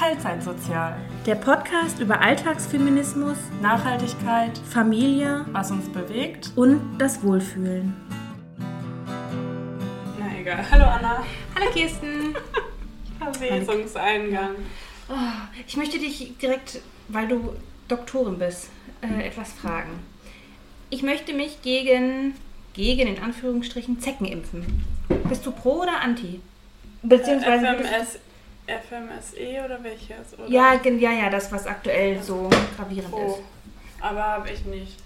Teilzeitsozial. Der Podcast über Alltagsfeminismus, Nachhaltigkeit, Familie was uns bewegt. und das Wohlfühlen. Na egal. Hallo Anna. Hallo Kirsten. Verwesungseingang. Oh, ich möchte dich direkt, weil du Doktorin bist, äh, etwas fragen. Ich möchte mich gegen, gegen in Anführungsstrichen, Zecken impfen. Bist du pro oder anti? Beziehungsweise. FMS, FMSE oder welches? Oder? ja, ja, ja, das, was aktuell so gravierend Oh. ist. Aber habe ich nicht.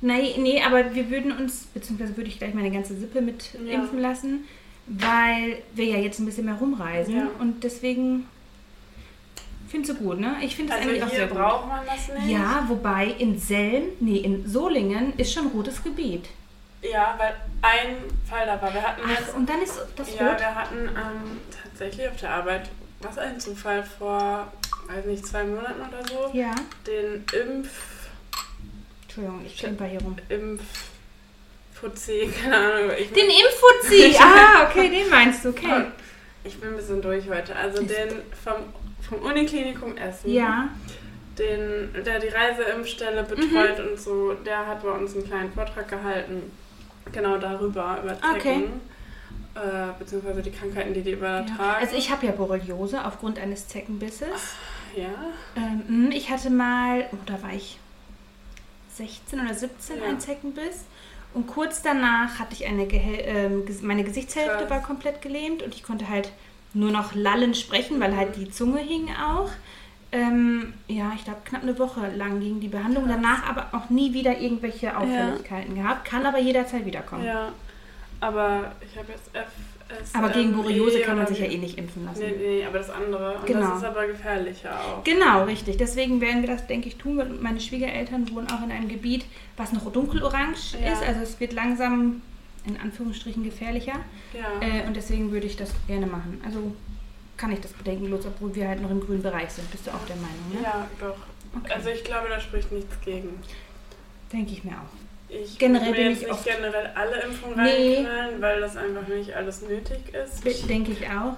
Nee, nee, aber wir würden uns, beziehungsweise würde ich gleich meine ganze Sippe mit Ja. impfen lassen, weil wir ja jetzt ein bisschen mehr rumreisen Ja. und deswegen findest du gut, ne? Ich finde es Also eigentlich auch sehr gut. braucht man das nicht. Ja, wobei in Selm, nee, in Solingen ist schon rotes Gebiet. Ja, weil ein Fall da war. Wir hatten jetzt, Ach, und dann ist das ja, rot? wir hatten ähm, tatsächlich auf der Arbeit, was ein Zufall, vor, weiß nicht, zwei Monaten oder so, Ja. den Impf, Entschuldigung, ich klimper hier rum. Impf, Fuzzi, keine Ahnung. Ich Den Impfuzzi! ah, okay, den meinst du, okay. Ich bin ein bisschen durch heute. Also Ist- den vom, vom Uniklinikum Essen, Ja, den, der die Reiseimpfstelle betreut und so, der hat bei uns einen kleinen Vortrag gehalten. Genau darüber, über Zecken. Okay. Äh, beziehungsweise die Krankheiten, die die ja. übertragen. Also ich habe ja Borreliose aufgrund eines Zeckenbisses. Ja. Ähm, mh, ich hatte mal, oh, da war ich 16 oder 17, Ja. ein Zeckenbiss. Und kurz danach hatte ich eine, Gehe ähm, meine Gesichtshälfte Krass. war komplett gelähmt und ich konnte halt nur noch lallend sprechen, weil halt die Zunge hing auch. Ähm, ja, ich glaube knapp eine Woche lang ging die Behandlung. Krass. Danach aber auch nie wieder irgendwelche Auffälligkeiten gehabt. Kann aber jederzeit wiederkommen. Ja. Aber ich habe jetzt FS. Aber gegen Borreliose kann man sich ja eh nicht impfen lassen. Nee, nee, aber das andere. Und Genau. das ist aber gefährlicher auch. Genau, richtig. Deswegen werden wir das, denke ich, tun. Meine Schwiegereltern wohnen auch in einem Gebiet, was noch dunkelorange Ja. ist. Also es wird langsam, in Anführungsstrichen, gefährlicher. Ja. Äh, und deswegen würde ich das gerne machen. Also kann ich das bedenkenlos, obwohl wir halt noch im grünen Bereich sind. Bist du auch der Meinung, ne? ja, doch. Okay. Also ich glaube, da spricht nichts gegen. Denke ich mir auch. Ich Generell will bin ich nicht oft- generell alle Impfungen Nee. reinknallen, weil das einfach nicht alles nötig ist. Denke ich auch.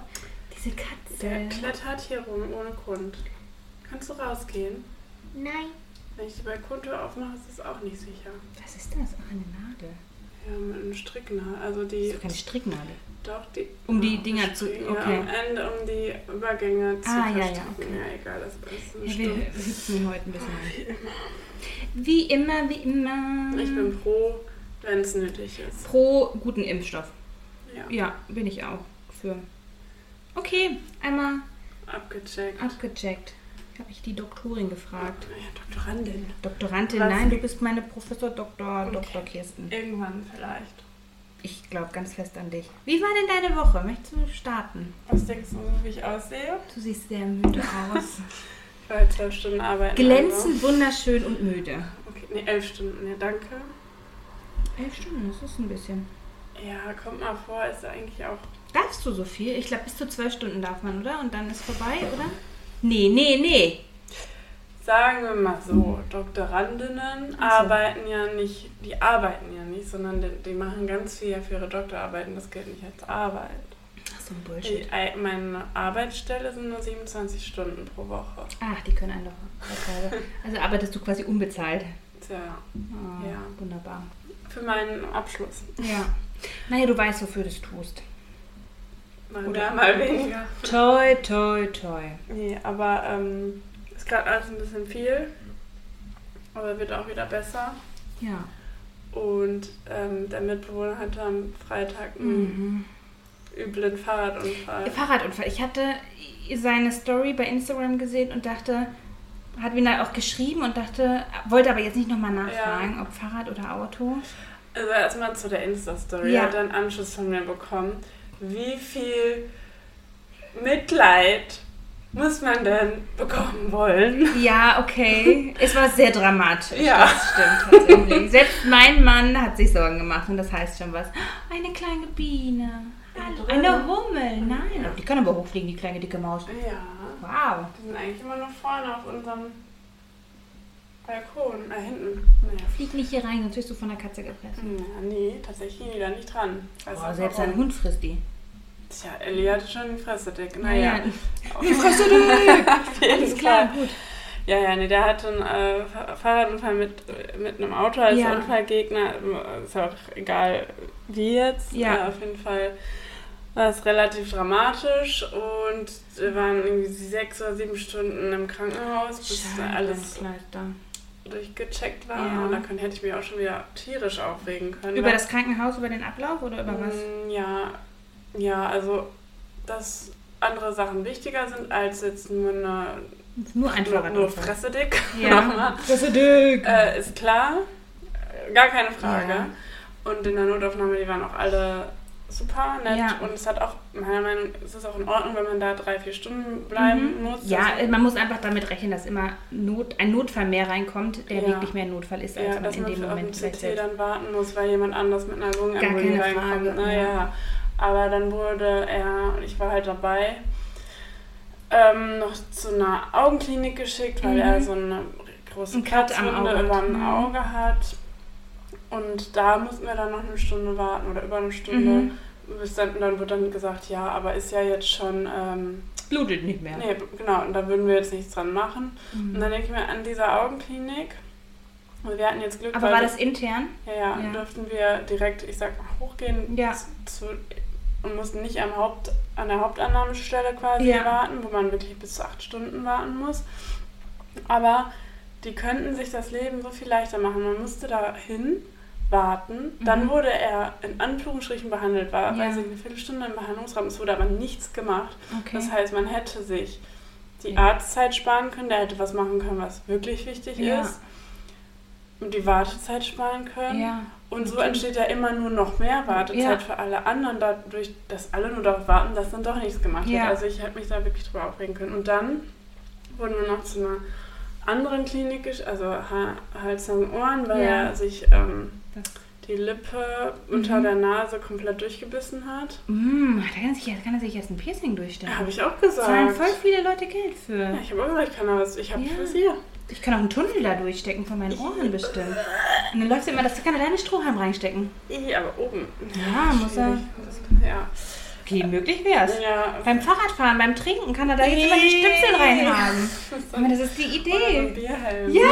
Diese Der Katze. klettert hier rum ohne Grund. Kannst du rausgehen? Nein. Wenn ich die Balkontür aufmache, ist es auch nicht sicher. Was ist das? Ach, eine Nadel. Ja, mit einem Stricknadel. Also Das die. ist doch keine Stricknadel. Doch, die. Um die Dinger zu- okay. Am Ende, um die Übergänge zu Ah, ja, ja, okay. Ja, egal, das ist eine Ja, wir hüpfen heute ein bisschen. Wie immer, wie immer. Ich bin pro, wenn es nötig ist. pro guten Impfstoff. Ja, Ja, bin ich auch für. Okay, einmal abgecheckt. abgecheckt. Habe ich die Doktorin gefragt. Ja, Doktorandin. Doktorandin, Was? nein, du bist meine Professor Dr. Okay. Dr. Kirsten. Irgendwann vielleicht. Ich glaube ganz fest an dich. Wie war denn deine Woche? Möchtest du starten? Was denkst du, wie ich aussehe? Du siehst sehr müde aus. War halt zwölf Stunden arbeiten. Glänzend, wunderschön und müde. Also. Okay, nee, elf Stunden. Ja, danke. Elf Stunden, das ist ein bisschen. Ja, kommt mal vor, ist eigentlich auch. Darfst du so viel? Ich glaube, bis zu zwölf Stunden darf man, oder? Und dann ist vorbei, oder? Nee, nee, nee. Sagen wir mal so, Doktorandinnen Ach so. arbeiten ja nicht, die arbeiten ja nicht, sondern die, die machen ganz viel ja für ihre Doktorarbeiten. Das gilt nicht als Arbeit. Ach so ein Die, Bullshit. ei- meine Arbeitsstelle sind nur 27 Stunden pro Woche. Ach, die können. Vorteile. Also arbeitest du quasi unbezahlt. Tja, Ah, Ja. Wunderbar. für meinen Abschluss. Ja. Naja, du weißt, wofür du es tust. Mal Oder- mehr, mal weniger. Toi, toi, toi. Nee, aber ähm, ist gerade alles ein bisschen viel. Aber wird auch wieder besser. Ja. Und ähm, der Mitbewohner hatte am Freitag einen Mhm. üblen Fahrradunfall. Fahrradunfall. Ich hatte seine Story bei Instagram gesehen und dachte, hat mir da auch geschrieben und dachte, wollte aber jetzt nicht nochmal nachfragen, ob Fahrrad oder Auto. Also erstmal zu der Insta-Story. Ja. Er hat einen Anschluss von mir bekommen. Wie viel Mitleid muss man denn bekommen wollen? Ja, okay. Es war sehr dramatisch. Ja. Das stimmt tatsächlich. Selbst mein Mann hat sich Sorgen gemacht und das heißt schon was. Eine kleine Biene. Hallo. Eine Hummel. Nein. Die kann aber hochfliegen, die kleine dicke Maus. Ja. Wow. Die sind eigentlich immer nur vorne auf unserem Balkon. Äh, hinten. Naja. Flieg nicht hier rein, sonst wirst du von der Katze gepresst. Ja, nee, tatsächlich nie da nicht dran. Boah, auch selbst ein Hund frisst die. Tja, Ellie hatte schon die Fresse dick. Naja. Die Fresse dick! Auf jeden Alles klar, Fall. gut. Ja, ja, nee, der hatte einen äh, Fahr- Fahrradunfall mit, mit einem Auto als Ja. Unfallgegner. Ist ja auch egal wie jetzt. Ja. Äh, auf jeden Fall war es relativ dramatisch und wir waren irgendwie sechs oder sieben Stunden im Krankenhaus, bis alles Scheibenkleister. durchgecheckt war. Ja. Und da könnte, hätte ich mich auch schon wieder tierisch aufregen können. Über weil- das Krankenhaus, über den Ablauf oder über was? Mm, Ja, ja, also dass andere Sachen wichtiger sind als jetzt nur eine Nur ein nur, nur. Fresse dick. Ja. Fresse dick! äh, ist klar, Äh, gar keine Frage. Ja. Und in der Notaufnahme, die waren auch alle super nett Ja. und es hat auch, meiner Meinung nach, ist es auch in Ordnung, wenn man da drei, vier Stunden bleiben Mhm. muss. Ja, Also, man muss einfach damit rechnen, dass immer Not, ein Notfall mehr reinkommt, der Ja. wirklich mehr ein Notfall ist, als ja, man dass in man dem Moment vielleicht dann warten muss, weil jemand anders mit einer keine reinkommt. Frage, Naja, ja. Aber dann wurde er, und ich war halt dabei, ähm, noch zu einer Augenklinik geschickt, weil Mhm. er so eine große Auge über hat. dem Mhm. Auge hat. Und da mussten wir dann noch eine Stunde warten oder über eine Stunde. Mhm. Bis dann, dann wird dann gesagt, ja, aber ist ja jetzt schon, ähm, Blutet nicht mehr. nee, genau, und da würden wir jetzt nichts dran machen. Mhm. Und dann denke ich mir an dieser Augenklinik, und wir hatten jetzt Glück, Aber war das intern? ja, ja, Ja. durften wir direkt, ich sag mal, hochgehen Ja. zu, und mussten nicht am Haupt, an der Hauptannahmestelle quasi Ja. warten, wo man wirklich bis zu acht Stunden warten muss. Aber die könnten sich das Leben so viel leichter machen. Man musste da hin, warten, dann Mhm. wurde er in Anführungsstrichen behandelt, war Ja. ich, eine Viertelstunde im Behandlungsraum, es wurde aber nichts gemacht. Okay. Das heißt, man hätte sich die Ja. Arztzeit sparen können, der hätte was machen können, was wirklich wichtig Ja. ist. Und die Wartezeit sparen können. ja. Und so entsteht ja immer nur noch mehr Wartezeit Ja. für alle anderen, dadurch, dass alle nur darauf warten, dass dann doch nichts gemacht Ja. wird. Also ich hätte mich da wirklich drüber aufregen können. Und dann wurden wir noch zu einer anderen Klinik, also Ha- Hals und Ohren, weil Ja. er sich ähm, die Lippe unter Mhm. der Nase komplett durchgebissen hat. Mm, da kann er, sich, da kann er sich jetzt ein Piercing durchstellen. Habe ich auch Zahlen gesagt. voll viele Leute Geld für. Ja, ich habe auch gesagt, ich kann da was, ich habe Ja. was hier. Ich kann auch einen Tunnel da durchstecken von meinen Ohren bestimmt. Und dann läuft immer, das kann er deine Strohhalm reinstecken. Aber oben. Ja, muss er-. Das, ja. Okay, möglich wär's. ja. Beim Fahrradfahren, beim Trinken kann er da jetzt immer die Stöpsel reinhaben. Ich meine, das ist die Idee. Bierhelm. Ja,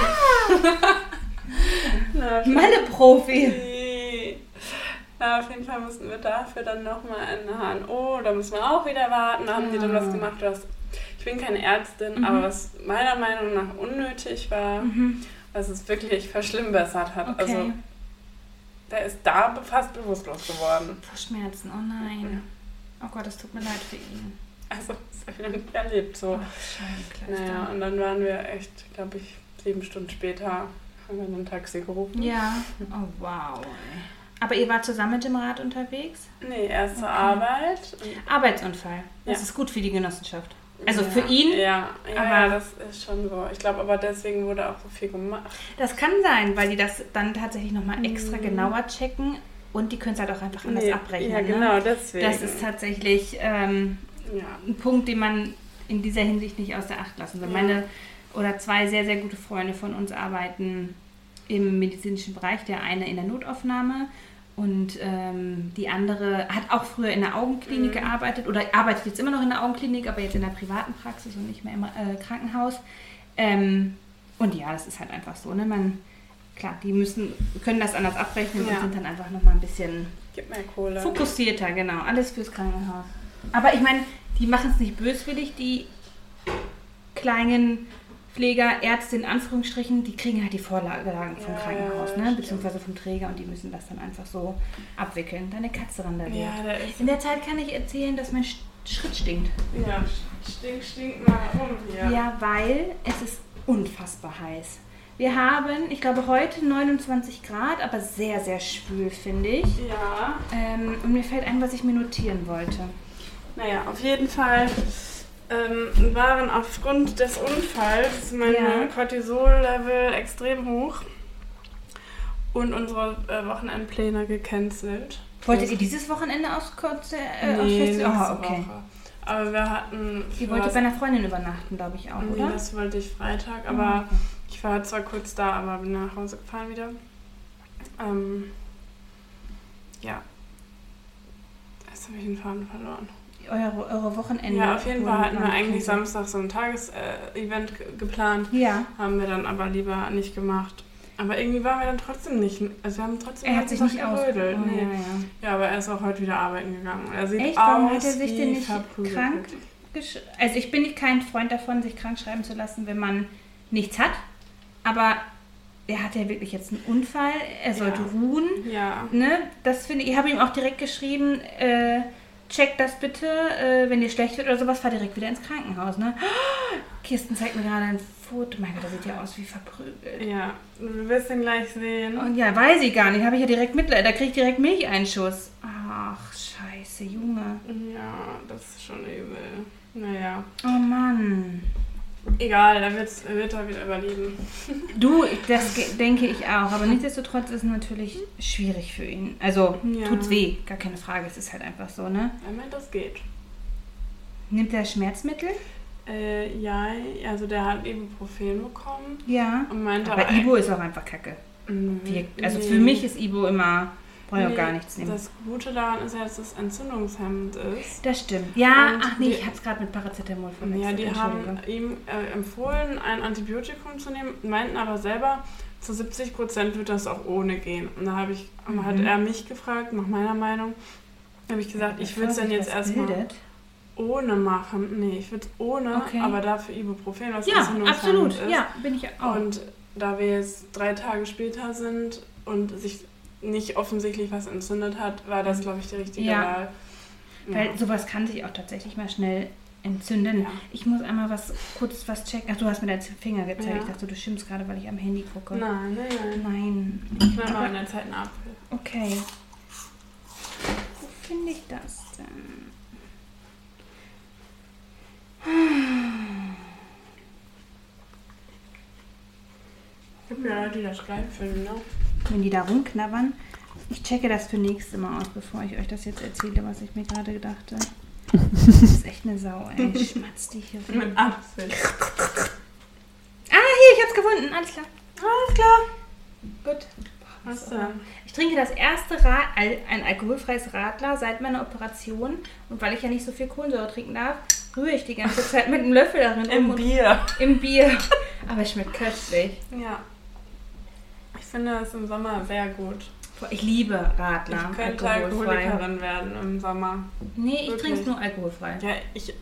Malle-Profi. Na, auf jeden Fall mussten wir dafür dann nochmal in HNO, da müssen wir auch wieder warten. Da haben die dann was gemacht, was. Ich bin keine Ärztin, Mhm. aber was meiner Meinung nach unnötig war, Mhm. was es wirklich verschlimmbessert hat. Okay. Also, der ist da fast bewusstlos geworden. Vor Schmerzen, oh nein. Oh Gott, es tut mir leid für ihn. Also, das habe ich noch nicht erlebt. So. Oh, Scheibenkleister. Naja, und dann waren wir echt, glaube ich, sieben Stunden später, haben wir ein Taxi gerufen. Ja, oh wow. Aber ihr wart zusammen mit dem Rad unterwegs? Nee, erst zur Okay. Arbeit. Arbeitsunfall. Das Ja. ist gut für die Genossenschaft. Also Ja, für ihn, Ja, ja, aber- das ist schon so. Ich glaube, aber deswegen wurde auch so viel gemacht. das kann sein, weil die das dann tatsächlich nochmal extra Mhm. genauer checken und die können es halt auch einfach anders Nee, abrechnen. Ja, Ne? genau, deswegen. Das ist tatsächlich ähm, ja. ein Punkt, den man in dieser Hinsicht nicht außer Acht lassen soll. Meine oder zwei sehr, sehr gute Freunde von uns arbeiten im medizinischen Bereich. Der eine in der Notaufnahme und ähm, die andere hat auch früher in der Augenklinik Mhm. gearbeitet oder arbeitet jetzt immer noch in der Augenklinik, aber jetzt in der privaten Praxis und nicht mehr im äh, Krankenhaus. Ähm, und ja, das ist halt einfach so. Ne? Man, klar, die müssen, können das anders abrechnen Ja. und sind dann einfach nochmal ein bisschen. Fokussierter, genau. Alles fürs Krankenhaus. Aber ich meine, die machen es nicht böswillig, die kleinen Pfleger, Ärzte in Anführungsstrichen, die kriegen halt die Vorlagen vom Ja, Krankenhaus, ne? beziehungsweise vom Träger und die müssen das dann einfach so abwickeln. Deine Katze randaliert. Ja, der ist. In der Zeit kann ich erzählen, dass mein Sch- Schritt stinkt. Ja, stink, stink mal rum hier. Ja, weil es ist unfassbar heiß. Wir haben, ich glaube, heute 29 Grad, aber sehr, sehr schwül, finde ich. Ja. Ähm, und mir fällt ein, was ich mir notieren wollte. Naja, auf jeden Fall ähm, waren aufgrund des Unfalls meine Ja. Cortisol-Level extrem hoch und unsere äh, Wochenendpläne gecancelt. Wolltet ihr dieses Wochenende aus Kurze äh, aus Nee, nächste Oh, okay. Woche. Aber wir hatten. Ihr wolltet bei einer Freundin übernachten, glaube ich auch, Nee, oder? das wollte ich Freitag, Ah, aber okay. ich war zwar kurz da, aber bin nach Hause gefahren wieder. Ähm, ja. Jetzt habe ich den Faden verloren. Eure, eure Wochenende. Ja, auf jeden Fall hatten wir eigentlich. Samstag so ein Tages-Event ge- geplant. Ja. Haben wir dann aber lieber nicht gemacht. Aber irgendwie waren wir dann trotzdem nicht. Also wir haben trotzdem Er hat sich nicht aus. gerödelt. Oh, nee. ja, ja. Ja, aber er ist auch heute wieder arbeiten gegangen. Er sieht Echt? aus Warum hat er sich denn nicht verprügelt. krank Also ich bin nicht kein Freund davon, sich krank schreiben zu lassen, wenn man nichts hat. Aber er hat ja wirklich jetzt einen Unfall. Er sollte Ja. ruhen. Ja. Ne? Das finde ich. Ich habe ihm auch direkt geschrieben, äh, check das bitte, äh, wenn dir schlecht wird oder sowas, fahr direkt wieder ins Krankenhaus. Ne? Kirsten zeigt mir gerade ein Foto. Mein Gott, das sieht ja aus wie verprügelt. Ja. Du wirst ihn gleich sehen. Und ja, weiß ich gar nicht. Habe ich ja direkt Mitleid. Da kriege ich direkt Milcheinschuss. Ach, scheiße, Junge. Ja, das ist schon übel. Naja. Oh Mann. Egal, da wird's, wird er wieder überleben. Du, das denke ich auch. Aber nichtsdestotrotz ist es natürlich schwierig für ihn. Also, Ja. tut's weh. Gar keine Frage. Es ist halt einfach so, ne? Er meint, das geht. Nimmt er Schmerzmittel? Äh, ja, also der hat Ibuprofen bekommen Ja. und meinte Aber Ibo ist auch einfach kacke. Mhm. Also für mich ist Ibo immer, brauche ich auch Nee, gar nichts nehmen. Das Gute daran ist ja, dass es entzündungshemmend ist. Das stimmt. Ja, Und ach nee, ich habe es gerade mit Paracetamol verwechselt. Ja, die haben ihm äh, empfohlen, ein Antibiotikum zu nehmen, meinten aber selber, zu 70 Prozent wird das auch ohne gehen. Und da habe ich, Mhm. hat er mich gefragt, nach meiner Meinung, habe ich gesagt, ich würde es dann jetzt erstmal ohne machen. Nee, ich würde es ohne, Okay. aber dafür Ibuprofen, was Ja, entzündungshemmend absolut. ist. Ja, bin ich auch. Und da wir jetzt drei Tage später sind und sich nicht offensichtlich was entzündet hat, war das, glaube ich, die richtige Ja. Wahl. Weil sowas kann sich auch tatsächlich mal schnell entzünden. Ja. Ich muss einmal was kurz was checken. Ach, du hast mir deinen Finger gezeigt. Ja. Ich dachte, du schimpfst gerade, weil ich am Handy gucke. Nein, nein, nein. Nein. Ich nehme mal in der Zeit einen Apfel. Okay. Wo finde ich das denn? Es gibt ja Leute, die das geil finden, ne? Wenn die da rumknabbern. Ich checke das für nächstes Mal aus, bevor ich euch das jetzt erzähle, was ich mir gerade dachte. Das ist echt eine Sau, ey. Schmatzt die hier rum. Mit Apfel. Ah, hier, ich hab's gefunden. Alles klar. Alles klar. Gut. Was denn? Ich trinke das erste Ra Al ein alkoholfreies Radler seit meiner Operation. Und weil ich ja nicht so viel Kohlensäure trinken darf, rühre ich die ganze Zeit mit einem Löffel darin Im um. Bier. Im Bier. Aber es schmeckt köstlich. Ja. Ich finde es im Sommer sehr gut. Ich liebe Radler. Ich könnte. Alkoholikerin werden im Sommer. Nee, ich trinke es nur alkoholfrei. Ja, ich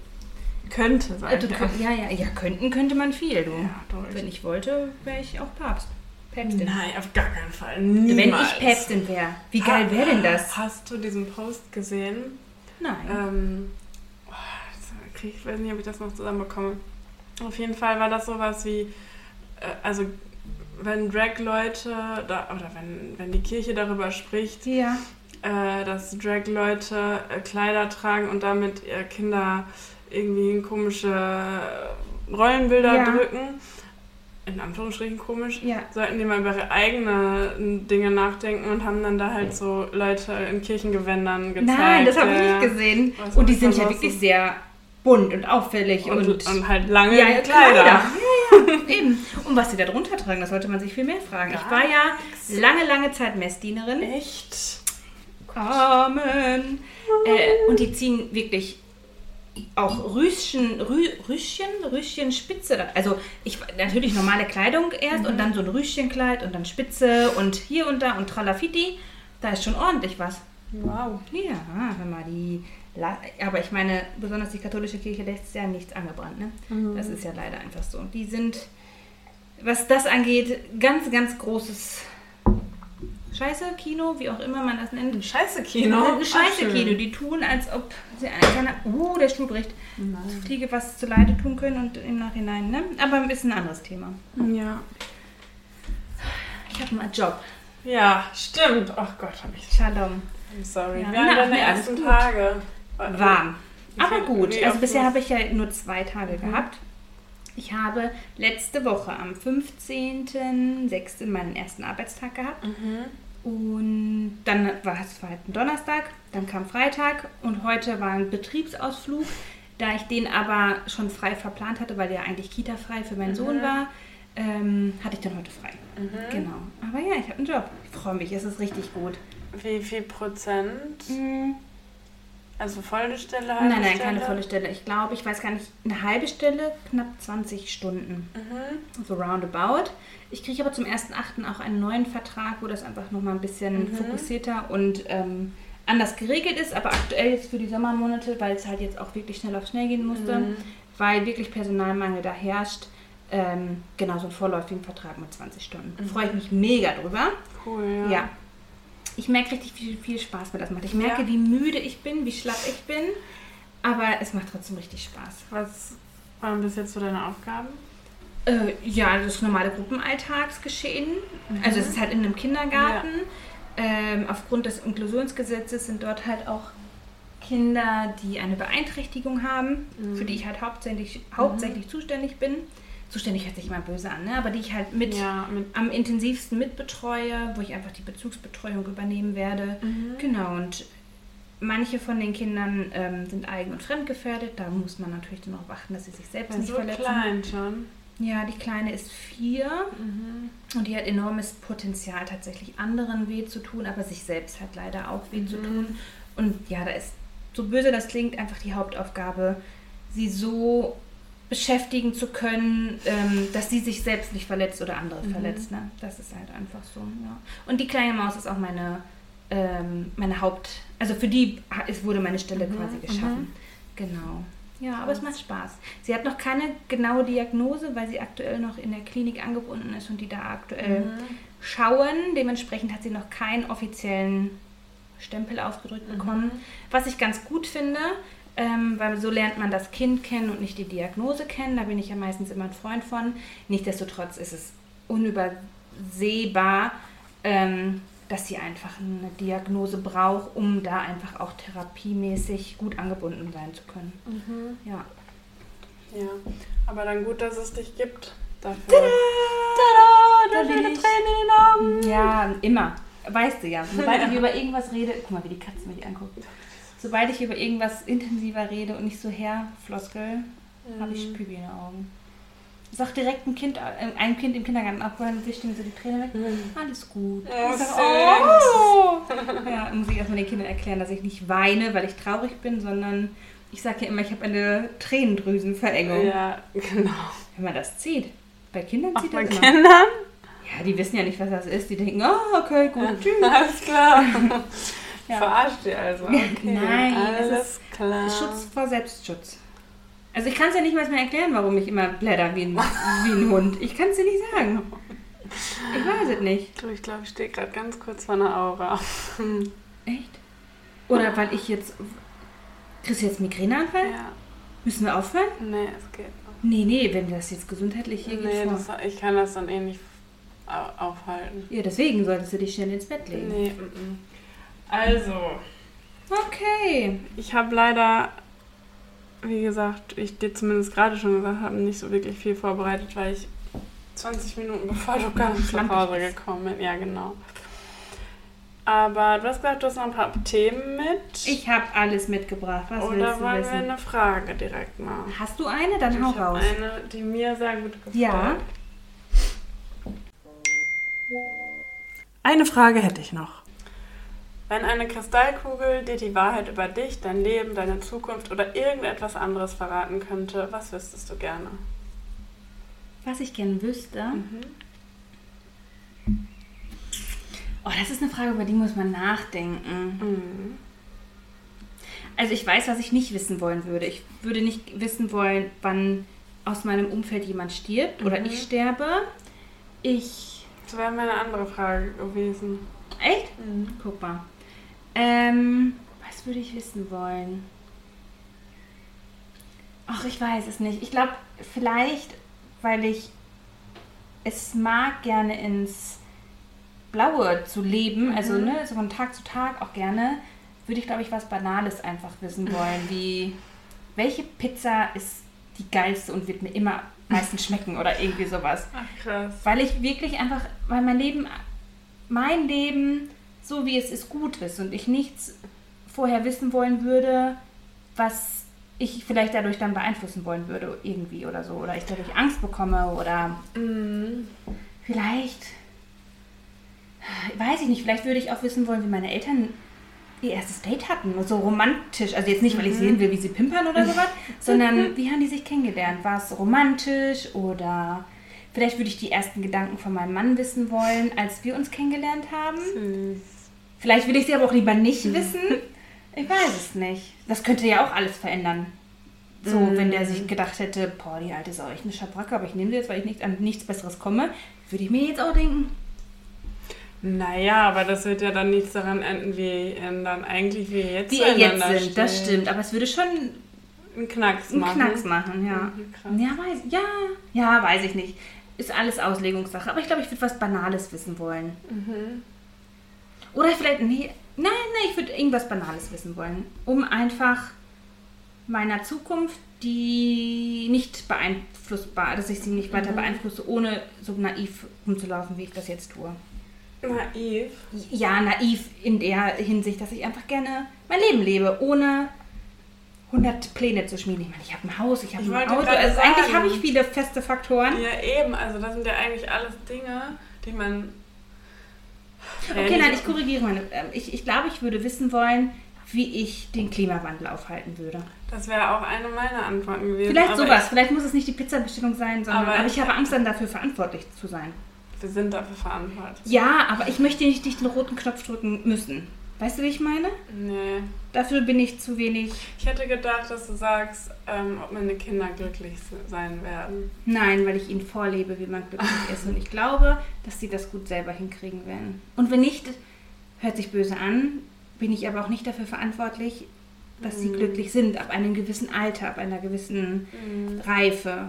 könnte Äh, sein. du könnt- ja, ja, ja, könnten könnte man viel, du. Ja. Wenn ich wollte, wäre ich auch Papst. Päpstin. Nein, auf gar keinen Fall. Niemals. Wenn ich Päpstin wäre. Wie geil wäre denn das? Hast du diesen Post gesehen? Nein. Ähm, oh, ich weiß nicht, ob ich das noch zusammenbekomme. Auf jeden Fall war das sowas wie, äh, also wenn Drag-Leute, da, oder wenn, wenn die Kirche darüber spricht, Ja. äh, dass Drag-Leute äh, Kleider tragen und damit ihre Kinder irgendwie in komische äh, Rollenbilder Ja. drücken, in Anführungsstrichen komisch, Ja. sollten die mal über ihre eigenen Dinge nachdenken und haben dann da halt so Leute in Kirchengewändern gezeigt. Nein, das habe ich äh, nicht gesehen. was Und die sind ja wirklich sehr bunt und auffällig und, und, und, halt lange ja, Kleider. Kleider. Ja, ja, eben. Und was sie da drunter tragen, das sollte man sich viel mehr fragen. Ich Gar war ja lange, lange Zeit Messdienerin. Echt? Amen. Äh, und die ziehen wirklich auch Rüschen, Rü, Rüschen, Rüschen, Spitze. Also ich natürlich normale Kleidung erst und dann so ein Rüschenkleid und dann Spitze und hier und da und Tralafiti. Da ist schon ordentlich was. Wow. Ja, wenn mal die. Aber ich meine, besonders die katholische Kirche lässt ja nichts angebrannt, ne? Das ist ja leider einfach so. Die sind, was das angeht, ganz, ganz großes Scheiße, Kino, wie auch immer man das nennt. Ein scheiße Kino. Ein Scheiße. Kino. Die tun, als ob sie einer. Uh, der Stuhl bricht. Fliege was zu Leide tun können und im Nachhinein, ne? Aber ist ein anderes Thema. Ja. Ich habe mal einen Job. Ja, stimmt. Ach Gott, hab ich. Shalom. I'm sorry. Ja, Wir haben deine ersten. Tage. Warm. Aber gut. Also bisher habe ich ja nur zwei Tage gehabt. Ich habe letzte Woche am 15.06. meinen ersten Arbeitstag gehabt. Und dann war es halt ein Donnerstag, dann kam Freitag und heute war ein Betriebsausflug. Da ich den aber schon frei verplant hatte, weil der eigentlich Kita-frei für meinen Sohn war, ähm, hatte ich dann heute frei. Genau. Aber ja, ich habe einen Job. Ich freue mich, es ist richtig gut. Wie viel Prozent? Mhm. Also volle Stelle, halbe Nein, nein, Stelle? keine volle Stelle. Ich glaube, ich weiß gar nicht, eine halbe Stelle, knapp 20 Stunden. Mhm. So roundabout. Ich kriege aber zum 1.8. auch einen neuen Vertrag, wo das einfach nochmal ein bisschen mhm. fokussierter und ähm, anders geregelt ist. Aber aktuell jetzt für die Sommermonate, weil es halt jetzt auch wirklich schnell auf schnell gehen musste, mhm. weil wirklich Personalmangel da herrscht, ähm, genau so einen vorläufigen Vertrag mit 20 Stunden. Da freue ich mich mega drüber. Cool, ja. ja ich merke richtig, wie viel Spaß mir das macht. Ich merke, ja. wie müde ich bin, wie schlapp ich bin, aber es macht trotzdem richtig Spaß. Was waren bis jetzt so deine Aufgaben? Äh, ja, das normale Gruppenalltagsgeschehen. Mhm. Also es ist halt in einem Kindergarten. Ja. Ähm, aufgrund des Inklusionsgesetzes sind dort halt auch Kinder, die eine Beeinträchtigung haben, mhm. für die ich halt hauptsächlich, hauptsächlich mhm. zuständig bin zuständig hört sich immer böse an, ne? aber die ich halt mit, ja, mit, am intensivsten mitbetreue, wo ich einfach die Bezugsbetreuung übernehmen werde. Mhm. Genau, und manche von den Kindern ähm, sind eigen- und fremdgefährdet. Da muss man natürlich dann auch achten, dass sie sich selbst ja, nicht so verletzen. klein schon. Ja, die Kleine ist vier mhm. und die hat enormes Potenzial, tatsächlich anderen weh zu tun, aber sich selbst hat leider auch weh mhm. zu tun. Und ja, da ist, so böse das klingt, einfach die Hauptaufgabe, sie so beschäftigen zu können, ähm, dass sie sich selbst nicht verletzt oder andere mhm. verletzt. Ne? Das ist halt einfach so. Ja. Und die kleine Maus ist auch meine, ähm, meine Haupt... Also für die ist, wurde meine Stelle mhm. quasi geschaffen. Mhm. Genau. Ja, aber es macht Spaß. Sie hat noch keine genaue Diagnose, weil sie aktuell noch in der Klinik angebunden ist und die da aktuell mhm. schauen. Dementsprechend hat sie noch keinen offiziellen Stempel aufgedrückt mhm. bekommen. Was ich ganz gut finde, ähm, weil so lernt man das Kind kennen und nicht die Diagnose kennen. Da bin ich ja meistens immer ein Freund von. Nichtsdestotrotz ist es unübersehbar, ähm, dass sie einfach eine Diagnose braucht, um da einfach auch therapiemäßig gut angebunden sein zu können. Mhm. Ja. Ja, aber dann gut, dass es dich gibt dafür. Tada! Tada! Da Tränen in den Augen. Ja, immer. Weißt du ja. Sobald ich über irgendwas rede, guck mal, wie die Katze mich anguckt sobald ich über irgendwas intensiver rede und nicht so herfloskel, mhm. habe ich Spübi in den Augen. Sag direkt ein Kind, äh, ein Kind im Kindergarten abholen, wischt mir so die Tränen weg. Mhm. Alles gut. Oh, sag, oh. ja, muss ich erstmal den Kindern erklären, dass ich nicht weine, weil ich traurig bin, sondern ich sage ja immer, ich habe eine Tränendrüsenverengung. Ja, genau. Wenn man das zieht. Bei Kindern zieht Auch das bei immer. Kindern? Ja, die wissen ja nicht, was das ist. Die denken, oh, okay, gut, tschüss. Alles klar. Ja. Verarscht ihr also? Okay. Nein, alles klar. Schutz vor Selbstschutz. Also ich kann es ja nicht mal mehr erklären, warum ich immer blätter wie ein, wie ein Hund. Ich kann es dir nicht sagen. Ich weiß es nicht. Du, ich glaube, ich stehe gerade ganz kurz vor einer Aura. Echt? Oder weil ich jetzt... Kriegst du jetzt Migräneanfall? Ja. Müssen wir aufhören? Nee, es geht noch. Nee, nee, wenn das jetzt gesundheitlich hier nee, geht. Nee, ich kann das dann eh nicht aufhalten. Ja, deswegen solltest du dich schnell ins Bett legen. Nee, m -m. Also. Okay. Ich habe leider, wie gesagt, ich dir zumindest gerade schon gesagt habe, nicht so wirklich viel vorbereitet, weil ich 20 Minuten bevor du ganz nach Hause gekommen bin. Ja, genau. Aber du hast gesagt, du hast noch ein paar Themen mit. Ich habe alles mitgebracht. Was Oder willst du wollen wissen? wir eine Frage direkt mal? Hast du eine? Dann ich hau raus. eine, die mir sehr gut gefällt. Ja. Eine Frage hätte ich noch. Wenn eine Kristallkugel dir die Wahrheit über dich, dein Leben, deine Zukunft oder irgendetwas anderes verraten könnte, was wüsstest du gerne? Was ich gerne wüsste? Mhm. Oh, das ist eine Frage, über die muss man nachdenken. Mhm. Also ich weiß, was ich nicht wissen wollen würde. Ich würde nicht wissen wollen, wann aus meinem Umfeld jemand stirbt mhm. oder ich sterbe. Ich. Das wäre meine andere Frage gewesen. Echt? Mhm. Guck mal. Ähm, was würde ich wissen wollen? Ach, ich weiß es nicht. Ich glaube, vielleicht, weil ich es mag, gerne ins Blaue zu leben, also mhm. ne, so von Tag zu Tag auch gerne, würde ich, glaube ich, was Banales einfach wissen wollen, wie welche Pizza ist die geilste und wird mir immer meistens schmecken oder irgendwie sowas. Ach, krass. Weil ich wirklich einfach, weil mein Leben, mein Leben so wie es ist, gut ist und ich nichts vorher wissen wollen würde, was ich vielleicht dadurch dann beeinflussen wollen würde irgendwie oder so. Oder ich dadurch Angst bekomme oder mm. vielleicht, weiß ich nicht, vielleicht würde ich auch wissen wollen, wie meine Eltern ihr erstes Date hatten. So romantisch. Also jetzt nicht, weil ich sehen will, wie sie pimpern oder sowas, sondern wie haben die sich kennengelernt? War es romantisch oder vielleicht würde ich die ersten Gedanken von meinem Mann wissen wollen, als wir uns kennengelernt haben? Süß. Vielleicht will ich sie aber auch lieber nicht wissen. Ich weiß es nicht. Das könnte ja auch alles verändern. So, Mhm. wenn der sich gedacht hätte, boah, die alte ist auch echt eine Schabracke, aber ich nehme sie jetzt, weil ich nicht, an nichts Besseres komme, würde ich mir jetzt auch denken, Naja, aber das wird ja dann nichts daran enden, wie ähm, dann eigentlich wir jetzt wie ihr jetzt sind. Das stehen. stimmt. Aber es würde schon Einen Knacks einen machen. Knacks machen, ja. Ja, weiß, ja, ja, weiß ich nicht. Ist alles Auslegungssache. Aber ich glaube, ich würde was Banales wissen wollen. Mhm. Oder vielleicht, nee, nein, nein, ich würde irgendwas Banales wissen wollen. Um einfach meiner Zukunft, die nicht beeinflussbar, dass ich sie nicht weiter Mhm. beeinflusse, ohne so naiv rumzulaufen, wie ich das jetzt tue. Naiv. Ja, naiv in der Hinsicht, dass ich einfach gerne mein Leben lebe, ohne 100 Pläne zu schmieden. Ich meine, ich habe ein Haus, ich habe ein Auto. Also eigentlich sagen. habe ich viele feste Faktoren. Ja, eben. Also das sind ja eigentlich alles Dinge, die man... Okay, nein, ich korrigiere meine. ähm, Ich, ich glaube, ich würde wissen wollen, wie ich den Klimawandel aufhalten würde. Das wäre auch eine meiner Antworten gewesen. Vielleicht sowas. Vielleicht muss es nicht die Pizzabestellung sein, sondern. Aber Aber, ich ich- habe Angst, dann dafür verantwortlich zu sein. Wir sind dafür verantwortlich. Ja, aber ich möchte nicht, nicht den roten Knopf drücken müssen. Weißt du, wie ich meine? Nee. Dafür bin ich zu wenig. Ich hätte gedacht, dass du sagst, ähm, ob meine Kinder glücklich se- sein werden. Nein, weil ich ihnen vorlebe, wie man glücklich ist. Und ich glaube, dass sie das gut selber hinkriegen werden. Und wenn nicht, hört sich böse an, bin ich aber auch nicht dafür verantwortlich, dass sie Mhm. glücklich sind, ab einem gewissen Alter, ab einer gewissen Mhm. Reife.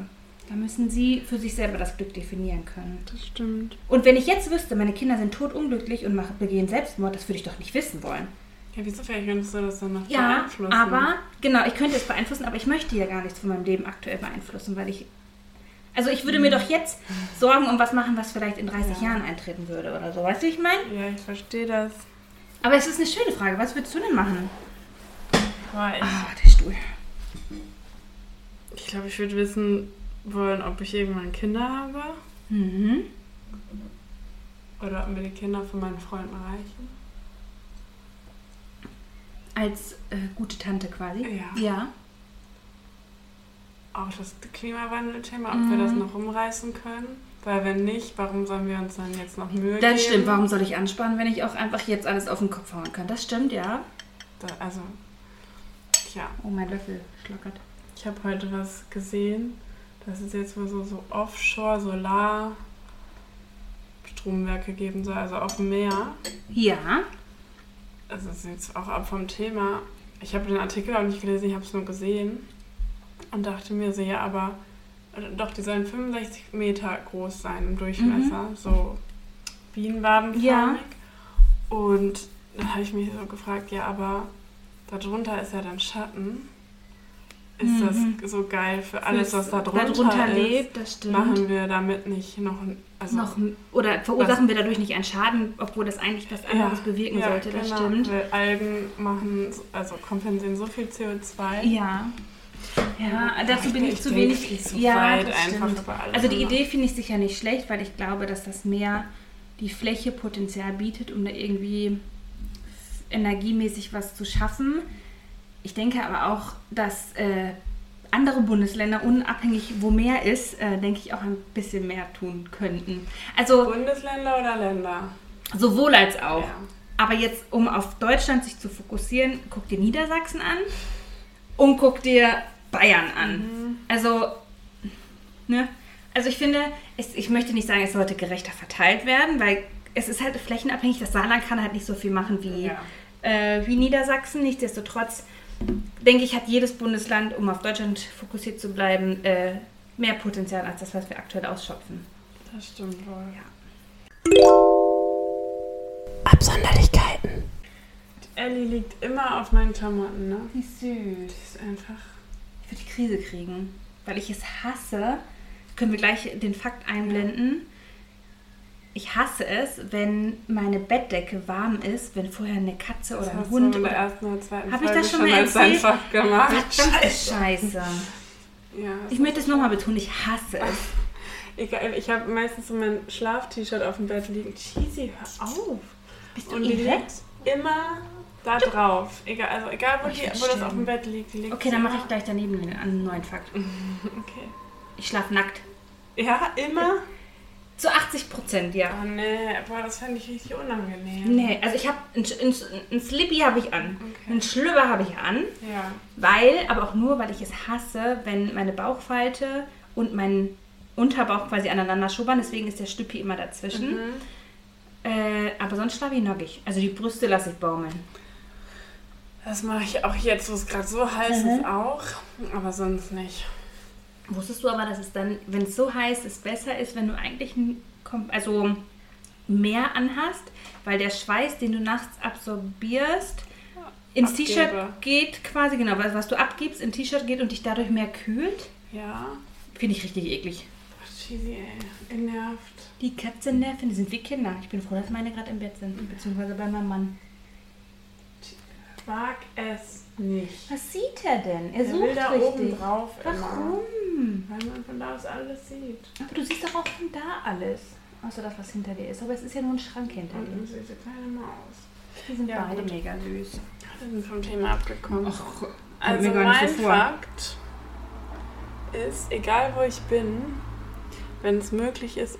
Da müssen sie für sich selber das Glück definieren können. Das stimmt. Und wenn ich jetzt wüsste, meine Kinder sind totunglücklich und machen, begehen Selbstmord, das würde ich doch nicht wissen wollen. Ja, wieso vielleicht könntest du das dann noch Ja, beeinflussen? aber, genau, ich könnte es beeinflussen, aber ich möchte ja gar nichts von meinem Leben aktuell beeinflussen, weil ich. Also ich würde mir doch jetzt Sorgen um was machen, was vielleicht in 30 Ja. Jahren eintreten würde oder so. Weißt du, wie ich meine? Ja, ich verstehe das. Aber es ist eine schöne Frage. Was würdest du denn machen? Boah, ich Ah, der Stuhl. ich glaube, ich würde wissen wollen, ob ich irgendwann Kinder habe Mhm. oder ob mir die Kinder von meinen Freunden reichen. Als äh, gute Tante quasi. Ja. Ja. Auch das Klimawandel-Thema, ob wir das Mhm. noch umreißen können. Weil wenn nicht, warum sollen wir uns dann jetzt noch Mühe Das geben? stimmt. Warum soll ich ansparen, wenn ich auch einfach jetzt alles auf den Kopf hauen kann? Das stimmt, ja. Da, also, ja. Oh, mein Löffel schlockert. Ich habe heute was gesehen. Das ist jetzt wohl so, so Offshore-Solar Stromwerke geben soll, also auf dem Meer. Ja. Also das ist jetzt auch ab vom Thema. Ich habe den Artikel auch nicht gelesen, ich habe es nur gesehen und dachte mir so, ja, aber äh, doch, die sollen 65 Meter groß sein im Durchmesser, so bienenwabenförmig. Ja. Und dann habe ich mich so gefragt, ja, aber darunter ist ja dann Schatten. Ist Mhm. das so geil für alles, was da Darunter drunter ist? lebt, das stimmt. Machen wir damit nicht noch, ein- also noch oder verursachen wir dadurch nicht einen Schaden, obwohl das eigentlich was anderes bewirken ja, sollte, das genau, stimmt. Weil Algen machen, also kompensieren so viel CO2. Ja. Ja, dazu bin ich, zu wenig. viel zu ja, das Also die. Idee finde ich sicher nicht schlecht, weil ich glaube, dass das Meer die Fläche Potenzial bietet, um da irgendwie energiemäßig was zu schaffen. Ich denke aber auch, dass äh, andere Bundesländer, unabhängig wo mehr ist, äh, denke ich auch ein bisschen mehr tun könnten. Also Bundesländer oder Länder? sowohl als auch. Ja. Aber jetzt, um auf Deutschland sich zu fokussieren, guck dir Niedersachsen an und guck dir Bayern an. Mhm. Also, ne? Also ich finde, es, ich möchte nicht sagen, es sollte gerechter verteilt werden, weil es ist halt flächenabhängig. Das Saarland kann halt nicht so viel machen wie, Ja. äh, wie Niedersachsen. Nichtsdestotrotz denke ich, hat jedes Bundesland, um auf Deutschland fokussiert zu bleiben, äh, mehr Potenzial als das, was wir aktuell ausschöpfen. Das stimmt wohl. Ja. Absonderlichkeiten. Ellie liegt immer auf meinen Klamotten, ne? Wie süß. Die ist einfach. Ich würde die Krise kriegen, weil ich es hasse. Können wir gleich den Fakt einblenden? Ich hasse es, wenn meine Bettdecke warm ist, wenn vorher eine Katze oder ein Hund du in der oder ersten oder zweiten Hab ich das schon mal als dein erzählt? Fach gemacht. Verdammte Scheiße. Ja, Ich möchte es nochmal betonen, ich hasse es. Egal, ich habe meistens so mein Schlaf-T-Shirt auf dem Bett liegen. Cheesy, hör auf. Bist du Und die liegt immer Da drauf. Egal, also egal wo, Oh, die, wo das auf dem Bett liegt. liegt Okay, dann mache ich gleich daneben einen, einen neuen Fakt. Okay. Ich schlafe nackt. Ja, immer? Zu 80 Prozent, ja. Oh nee, boah, das fände ich richtig unangenehm. Nee, also ich habe ein, ein, ein Slippy habe ich an, Okay. einen Schlüpper habe ich an, Ja. weil, aber auch nur, weil ich es hasse, wenn meine Bauchfalte und mein Unterbauch quasi aneinander schubbern. Deswegen ist der Stüppi immer dazwischen. Mhm. Äh, aber sonst schlafe ich nackig. Also die Brüste lasse ich baumeln. Das mache ich auch jetzt, wo es gerade so heiß Mhm. ist, auch. Aber sonst nicht. Wusstest du aber, dass es dann, wenn es so heiß ist, besser ist, wenn du eigentlich also mehr anhast, weil der Schweiß, den du nachts absorbierst, ins. T-Shirt geht quasi, genau, was, was du abgibst, in T-Shirt geht und dich dadurch mehr kühlt? Ja. Finde ich richtig eklig. Ach, Cheesy, ey. Genervt. Die Katzennerven, die sind wie Kinder. Ich bin froh, dass meine gerade im Bett sind, beziehungsweise bei meinem Mann. Mag es nicht. Was sieht er denn? Er Er sucht will da richtig. oben drauf immer. Warum? Weil man von da aus alles sieht. Aber du siehst doch auch von da alles. Außer das, was hinter dir ist. Aber es ist ja nur ein Schrank hinter Und dir. eine süße kleine Maus. Die sind Ja, beide gut. mega süß. Wir sind vom Thema abgekommen. Ach, also mein so. Fakt ist, egal wo ich bin, wenn es möglich ist,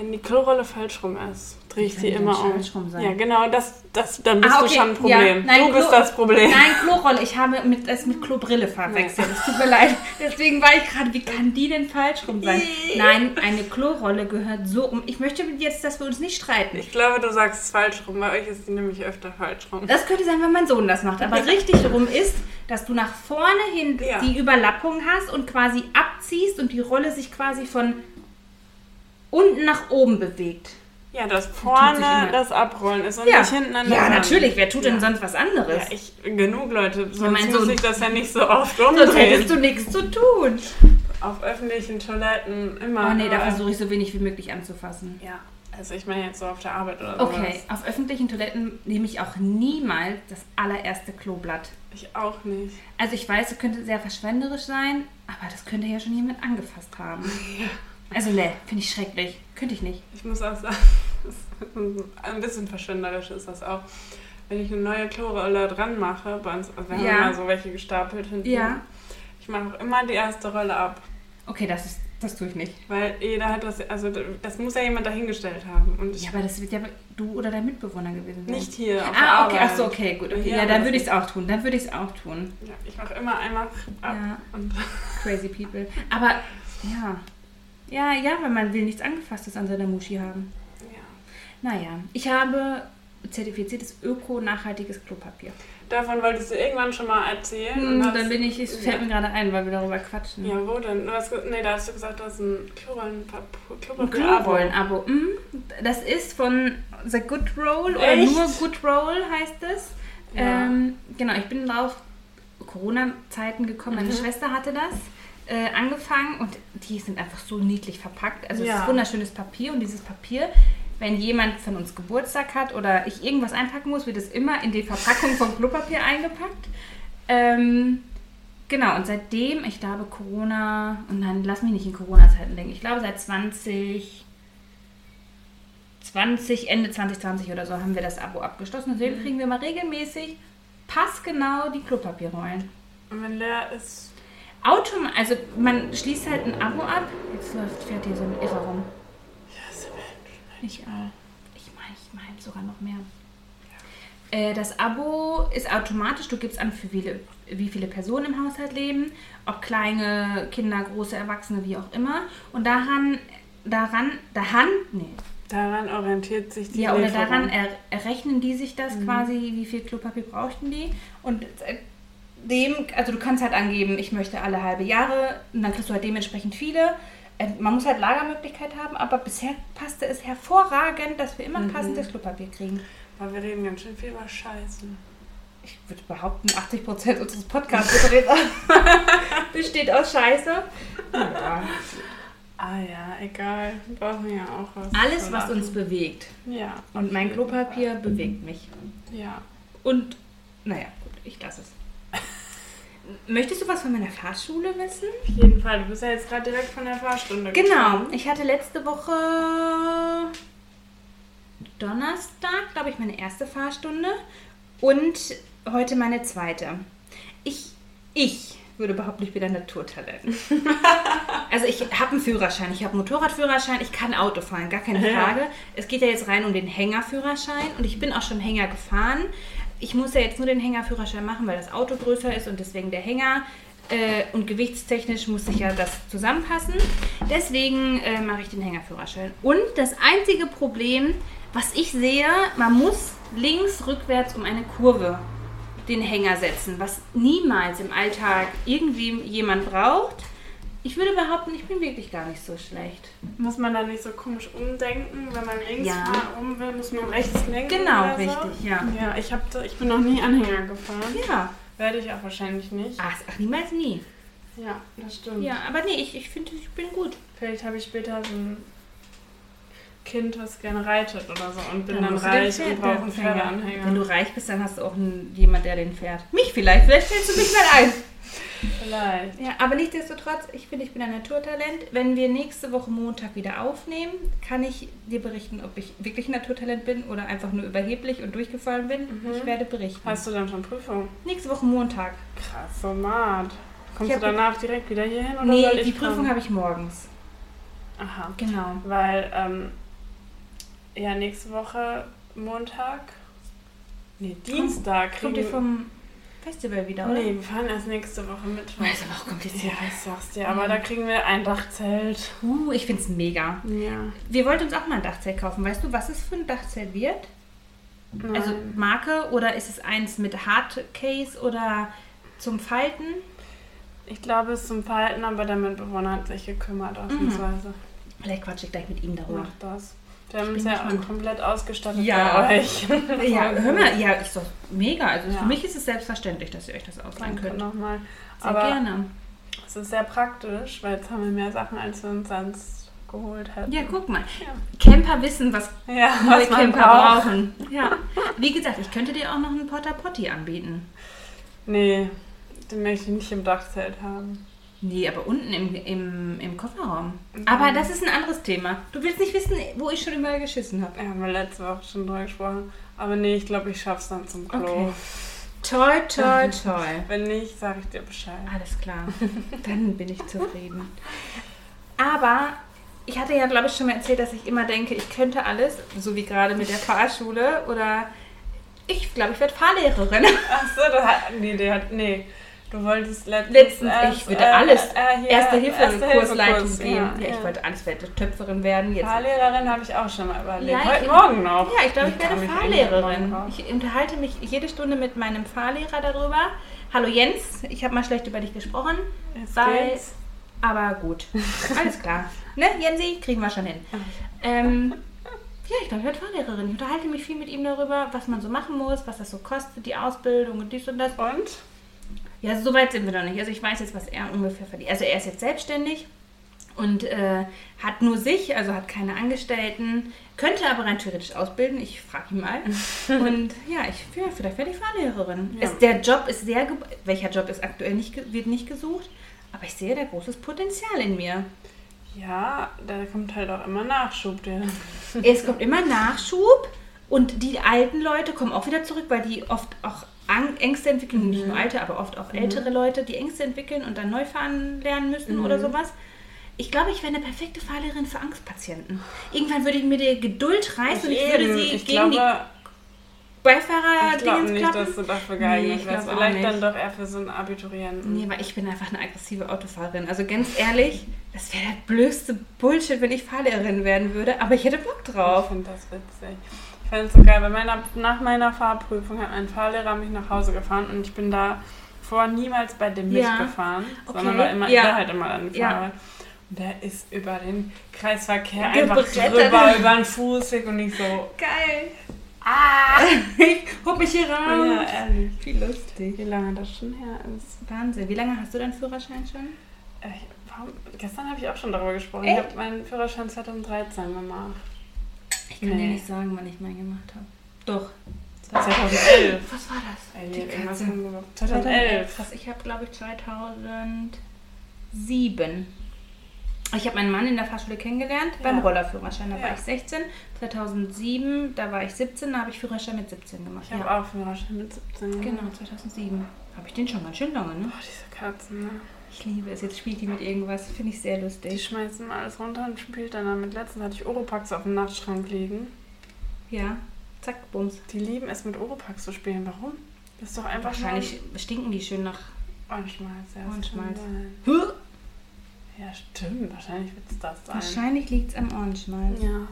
wenn die Klorolle falsch rum ist, drehe ich sie immer um. falsch rum sein? Ja, genau, das, das, dann bist Ah, du okay. schon ein Problem. Ja, nein, du bist Klo- das Problem. Nein, Klorolle. Ich habe mit, es mit Klobrille verwechselt. Es tut mir leid. Deswegen war ich gerade, wie kann die denn falsch rum sein? Nein, eine Klorolle gehört so um. Ich möchte jetzt, dass wir uns nicht streiten. Ich glaube, du sagst es falsch rum. Bei euch ist die nämlich öfter falsch rum. Das könnte sein, wenn mein Sohn das macht. Aber richtig rum ist, dass du nach vorne hin Ja. die Überlappung hast und quasi abziehst und die Rolle sich quasi von unten nach oben bewegt. Ja, dass sich vorne das Abrollen ist und Ja, nicht hinten an der ja Wand. natürlich. Wer tut denn Ja. sonst was anderes? Ja, ich, genug Leute. Sonst mein muss ich das ja nicht so oft Sonst umdrehen. hättest du nichts zu tun. Auf öffentlichen Toiletten immer. Oh nee, da überall. versuche ich so wenig wie möglich anzufassen. Ja, also ich meine jetzt so auf der Arbeit oder Okay, sowas. auf öffentlichen Toiletten nehme ich auch niemals das allererste Kloblatt. Ich auch nicht. Also ich weiß, es könnte sehr verschwenderisch sein, aber das könnte ja schon jemand angefasst haben. Also ne, finde ich schrecklich. Könnte ich nicht. Ich muss auch sagen, ein bisschen verschwenderisch ist das auch. Wenn ich eine neue Chlorrolle dran mache, bei uns, also wir Ja. haben immer so welche gestapelt hinten. Ja. Ich mache auch immer die erste Rolle ab. Okay, das ist, das tue ich nicht. Weil jeder hat das, also das muss ja jemand dahingestellt haben. Und ich Ja, aber das wird ja du oder dein Mitbewohner gewesen sein. nicht hier Ah, okay, ach so, okay, gut. Okay. Ja, dann würde ich es auch tun. Dann würde ich es auch tun. Ja, ich mache immer einmal ab. Ja. Crazy people. Aber ja. Ja, ja, weil man will nichts Angefasstes an seiner Muschi haben. ja. Naja, ich habe zertifiziertes öko-nachhaltiges Klopapier. Davon wolltest du irgendwann schon mal erzählen. Hm, hast- dann bin ich, es fällt mir gerade ein, weil wir darüber quatschen. Ja, wo denn? Du hast, nee, da hast du gesagt, das ist ein. Ein Klorollen-Abo. Hm, Das ist von The Good Roll oder Echt? nur Good Roll heißt es. Ja. Ähm, genau, ich bin drauf Corona-Zeiten gekommen. Meine Mhm. Schwester hatte das äh, angefangen und die sind einfach so niedlich verpackt. Also es Ja. ist wunderschönes Papier und dieses Papier, wenn jemand von uns Geburtstag hat oder ich irgendwas einpacken muss, wird es immer in die Verpackung von Klopapier eingepackt. Ähm, genau, und seitdem, ich glaube Corona, und dann lass mich nicht in Corona-Zeiten denken, ich glaube seit 20, 20, Ende 2020 oder so haben wir das Abo abgeschlossen. Und seitdem kriegen wir mal regelmäßig passgenau die Klopapierrollen. Und wenn leer ist. Autom also man schließt halt ein Abo ab. Jetzt läuft, fährt hier so ein Irrer rum. Ja, ist Ich auch. Ich meine, ich meine sogar noch mehr. Äh, das Abo ist automatisch, du gibst an, für viele, wie viele Personen im Haushalt leben, ob kleine Kinder, große Erwachsene, wie auch immer. Und daran, daran, daran, nee, Daran orientiert sich die ja, oder Lieferung. daran er, errechnen die sich Mhm. das quasi, wie viel Klopapier brauchten die. Und dem, also du kannst halt angeben, ich möchte alle halbe Jahre und dann kriegst du halt dementsprechend viele. Äh, Man muss halt Lagermöglichkeit haben, aber bisher passte es hervorragend, dass wir immer Mhm. passendes Klopapier kriegen. Weil wir reden ganz schön viel über Scheiße. Ich würde behaupten, 80% unseres Podcasts besteht, aus Scheiße. Ja. Ah ja, egal. Wir brauchen ja auch was. Alles, was uns bewegt. Ja. Und mein Klopapier bewegt mich. Ja. Und, naja, gut, ich lasse es. Möchtest du was von meiner Fahrschule wissen? Auf jeden Fall. Du bist ja jetzt gerade direkt von der Fahrstunde Genau, gekommen. ich hatte letzte Woche Donnerstag, glaube ich, meine erste Fahrstunde. Und heute meine zweite. Ich, ich würde behaupten, ich bin ein Naturtalent. also ich habe einen Führerschein, ich habe einen Motorradführerschein, ich kann Auto fahren, gar keine Ja. Frage. Es geht ja jetzt rein um den Hängerführerschein und ich bin auch schon Hänger gefahren. Ich muss ja jetzt nur den Hängerführerschein machen, weil das Auto größer ist und deswegen der Hänger. Äh, und gewichtstechnisch muss sich ja das zusammenpassen. Deswegen äh, mache ich den Hängerführerschein. Und das einzige Problem, was ich sehe, man muss links rückwärts um eine Kurve den Hänger setzen, was niemals im Alltag irgendwie jemand braucht. Ich würde behaupten, ich bin wirklich gar nicht so schlecht. Muss man da nicht so komisch umdenken? Wenn man links Ja. rum will, muss man rechts lenken? Genau, oder so? richtig, ja. Ja, ich, hab, ich bin noch nie Anhänger gefahren. Ja. Werde ich auch wahrscheinlich nicht. Ach, niemals nie. Ja, das stimmt. Ja, aber nee, ich, ich finde, ich bin gut. Vielleicht habe ich später so ein Kind, was gerne reitet oder so und bin Dann dann, reich und brauche einen Anhänger. Pferdeanhänger. Wenn du reich bist, dann hast du auch einen, jemand, der den fährt. Mich vielleicht, vielleicht stellst du mich mal ein. Vielleicht. Ja, aber nichtsdestotrotz, ich finde, ich bin ein Naturtalent. Wenn wir nächste Woche Montag wieder aufnehmen, kann ich dir berichten, ob ich wirklich ein Naturtalent bin oder einfach nur überheblich und durchgefallen bin. Mhm. Ich werde berichten. Hast du dann schon Prüfung? Nächste Woche Montag. Krass, so mad. Kommst du danach direkt wieder hier hin Nee, die Prüfung habe ich morgens. Aha. Genau. Weil, ähm, ja, nächste Woche Montag. Nee, Dienstag kriegen Kommt ihr vom Festival wieder, oder? Nee, wir fahren erst nächste Woche Mittwoch. Das ist aber auch kompliziert. Ja, ich sag's dir, aber da kriegen wir ein Dachzelt. Uh, ich finde es mega. Ja. Wir wollten uns auch mal ein Dachzelt kaufen. Weißt du, was es für ein Dachzelt wird? Also Nein. Marke oder ist es eins mit Hardcase oder zum Falten? Ich glaube, es ist zum Verhalten, aber der Mitbewohner hat sich gekümmert, ausnahmsweise. Vielleicht quatsche ich gleich mit ihm darüber. Macht das. Wir haben uns ja gespannt. komplett ausgestattet Ja. bei euch. Ja, hör mal, ja, ist doch mega. Also Ja. für mich ist es selbstverständlich, dass ihr euch das ausleihen Danke könnt. nochmal. Sehr Aber gerne. es ist sehr praktisch, weil jetzt haben wir mehr Sachen, als wir uns sonst geholt hätten. Ja, guck mal. Ja. Camper wissen, was Ja, neue was Camper braucht. brauchen. Ja. Wie gesagt, ich könnte dir auch noch einen Porta Potty anbieten. Nee, den möchte ich nicht im Dachzelt haben. Nee, aber unten im, im, im Kofferraum. Mhm. Aber das ist ein anderes Thema. Du willst nicht wissen, wo ich schon überall geschissen habe. Ja, haben wir letzte Woche schon drüber gesprochen. Aber nee, ich glaube, ich schaff's dann zum Klo. Okay. Toll, toll, toll. Wenn nicht, sage ich dir Bescheid. Alles klar. Dann bin ich zufrieden. Aber ich hatte ja, glaube ich, schon mal erzählt, dass ich immer denke, ich könnte alles, so wie gerade mit der Fahrschule oder ich glaube, ich werde Fahrlehrerin. Ach so, du hast. Nee, der hat. Nee. Du wolltest letztens. Letztens, erst, ich würde alles. äh, hier, Erste Hilfe Kursleitung Kurs, geben. Ja, Ja, ich wollte alles, werde Töpferin werden. Jetzt. Fahrlehrerin habe ich auch schon mal überlegt. Ja, Heute ich- Morgen noch. Ja, ich glaube, ich werde Fahrlehrerin. Ich unterhalte mich jede Stunde mit meinem Fahrlehrer darüber. Hallo Jens, ich habe mal schlecht über dich gesprochen. Jetzt Weil, geht's. aber gut. Alles klar. Ne, Jensi, kriegen wir schon hin. Ähm, ja, ich glaube, ich werde Fahrlehrerin. Ich unterhalte mich viel mit ihm darüber, was man so machen muss, was das so kostet, die Ausbildung und dies und das. Und? Ja, so weit sind wir noch nicht. Also ich weiß jetzt, was er ungefähr verdient. Also er ist jetzt selbstständig und äh, hat nur sich, also hat keine Angestellten, könnte aber rein theoretisch ausbilden. Ich frage ihn mal. und ja, ich ja, vielleicht werde ich Fahrlehrerin. Ja. Es, der Job ist sehr, welcher Job ist aktuell nicht, wird nicht gesucht, aber ich sehe da großes Potenzial in mir. Ja, da kommt halt auch immer Nachschub. Der. Es kommt immer Nachschub und die alten Leute kommen auch wieder zurück, weil die oft auch Ängste entwickeln, nicht nur alte, aber oft auch ältere Leute, die Ängste entwickeln und dann neu fahren lernen müssen oder sowas. Ich glaube, ich wäre eine perfekte Fahrlehrerin für Angstpatienten. Irgendwann würde ich mir die Geduld reißen und ich würde Eben, sie ich gegen glaube, die Beifahrer ich glaube nicht, klappen. dass du dafür Nee, geeignet ich wärst. Vielleicht nicht. dann doch eher für so einen Abiturienten. Nee, weil ich bin einfach eine aggressive Autofahrerin. Also ganz ehrlich, das wäre der blödste Bullshit, wenn ich Fahrlehrerin werden würde, aber ich hätte Bock Ich drauf. finde das witzig. Ich fand es so geil. Bei meiner, nach meiner Fahrprüfung hat ein Fahrlehrer mich nach Hause gefahren und ich bin da vor niemals bei dem Ja. mitgefahren, Okay. sondern war immer, Ja. halt immer an dem Ja. Fahrrad. Und der ist über den Kreisverkehr einfach drüber, über den Fußweg und ich so, Geil. ah! Ich hol mich hier raus. Ja, ehrlich. Wie lustig. Wie lange das schon her ist. Wahnsinn. Wie lange hast du deinen Führerschein schon? Äh, ich- warum, gestern habe ich auch schon darüber gesprochen. Echt? Ich habe meinen Führerschein 2013 gemacht. Ich kann Nee. dir nicht sagen, wann ich meinen gemacht habe. Doch. 2011. Was war das? Die Katze. haben wir- 2011. Krass, ich habe, glaube ich, 2007. Ich habe meinen Mann in der Fahrschule kennengelernt, beim Ja. Rollerführerschein. Da Ja. war ich 16. 2007, da war ich 17, da habe ich Führerschein mit 17 gemacht. Ich habe ja. auch Führerschein mit 17. Genau, 2007. Habe ich den schon ganz schön lange, ne? Oh, diese Katzen, ne? Ich liebe es. Jetzt spielt die mit irgendwas. Finde ich sehr Die lustig. schmeißen alles runter und spielt dann damit. Letztens hatte ich Oropax auf dem Nachtschrank liegen. Ja. Zack, Bums. Die lieben es mit Oropax zu spielen. Warum? Das ist doch einfach Wahrscheinlich stinken die schön nach. nur Ohrenschmalz. Ja, Ohrenschmalz. Ja, stimmt. Wahrscheinlich wird es das sein. Wahrscheinlich liegt es am Ohrenschmalz. Ja,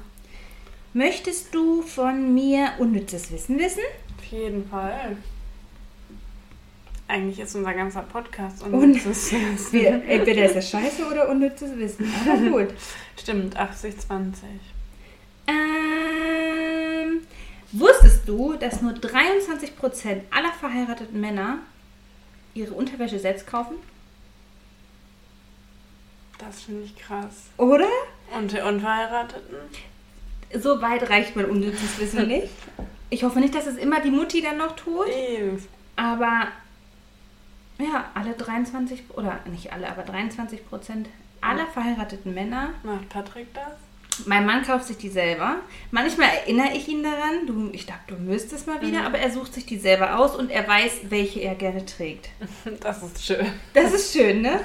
Möchtest du von mir unnützes Wissen wissen? auf jeden Fall. Eigentlich ist unser ganzer Podcast Und- unnützes Wir, entweder ist das scheiße oder unnützes Wissen. Aber gut. Stimmt, 80-20. Ähm, wusstest du, dass nur 23% aller verheirateten Männer ihre Unterwäsche selbst kaufen? Das finde ich krass. Oder? Und die Unverheirateten? So weit reicht mein unnützes Wissen nicht. Ich hoffe nicht, dass es immer die Mutti dann noch tut. Eww. Aber ja, alle 23, oder nicht alle, aber 23 Prozent aller verheirateten Männer. Macht Patrick das? Mein Mann kauft sich die selber. Manchmal erinnere ich ihn daran, du, ich dachte, du müsstest mal wieder, Mhm. aber er sucht sich die selber aus und er weiß, welche er gerne trägt. Das ist schön. Das ist schön, ne?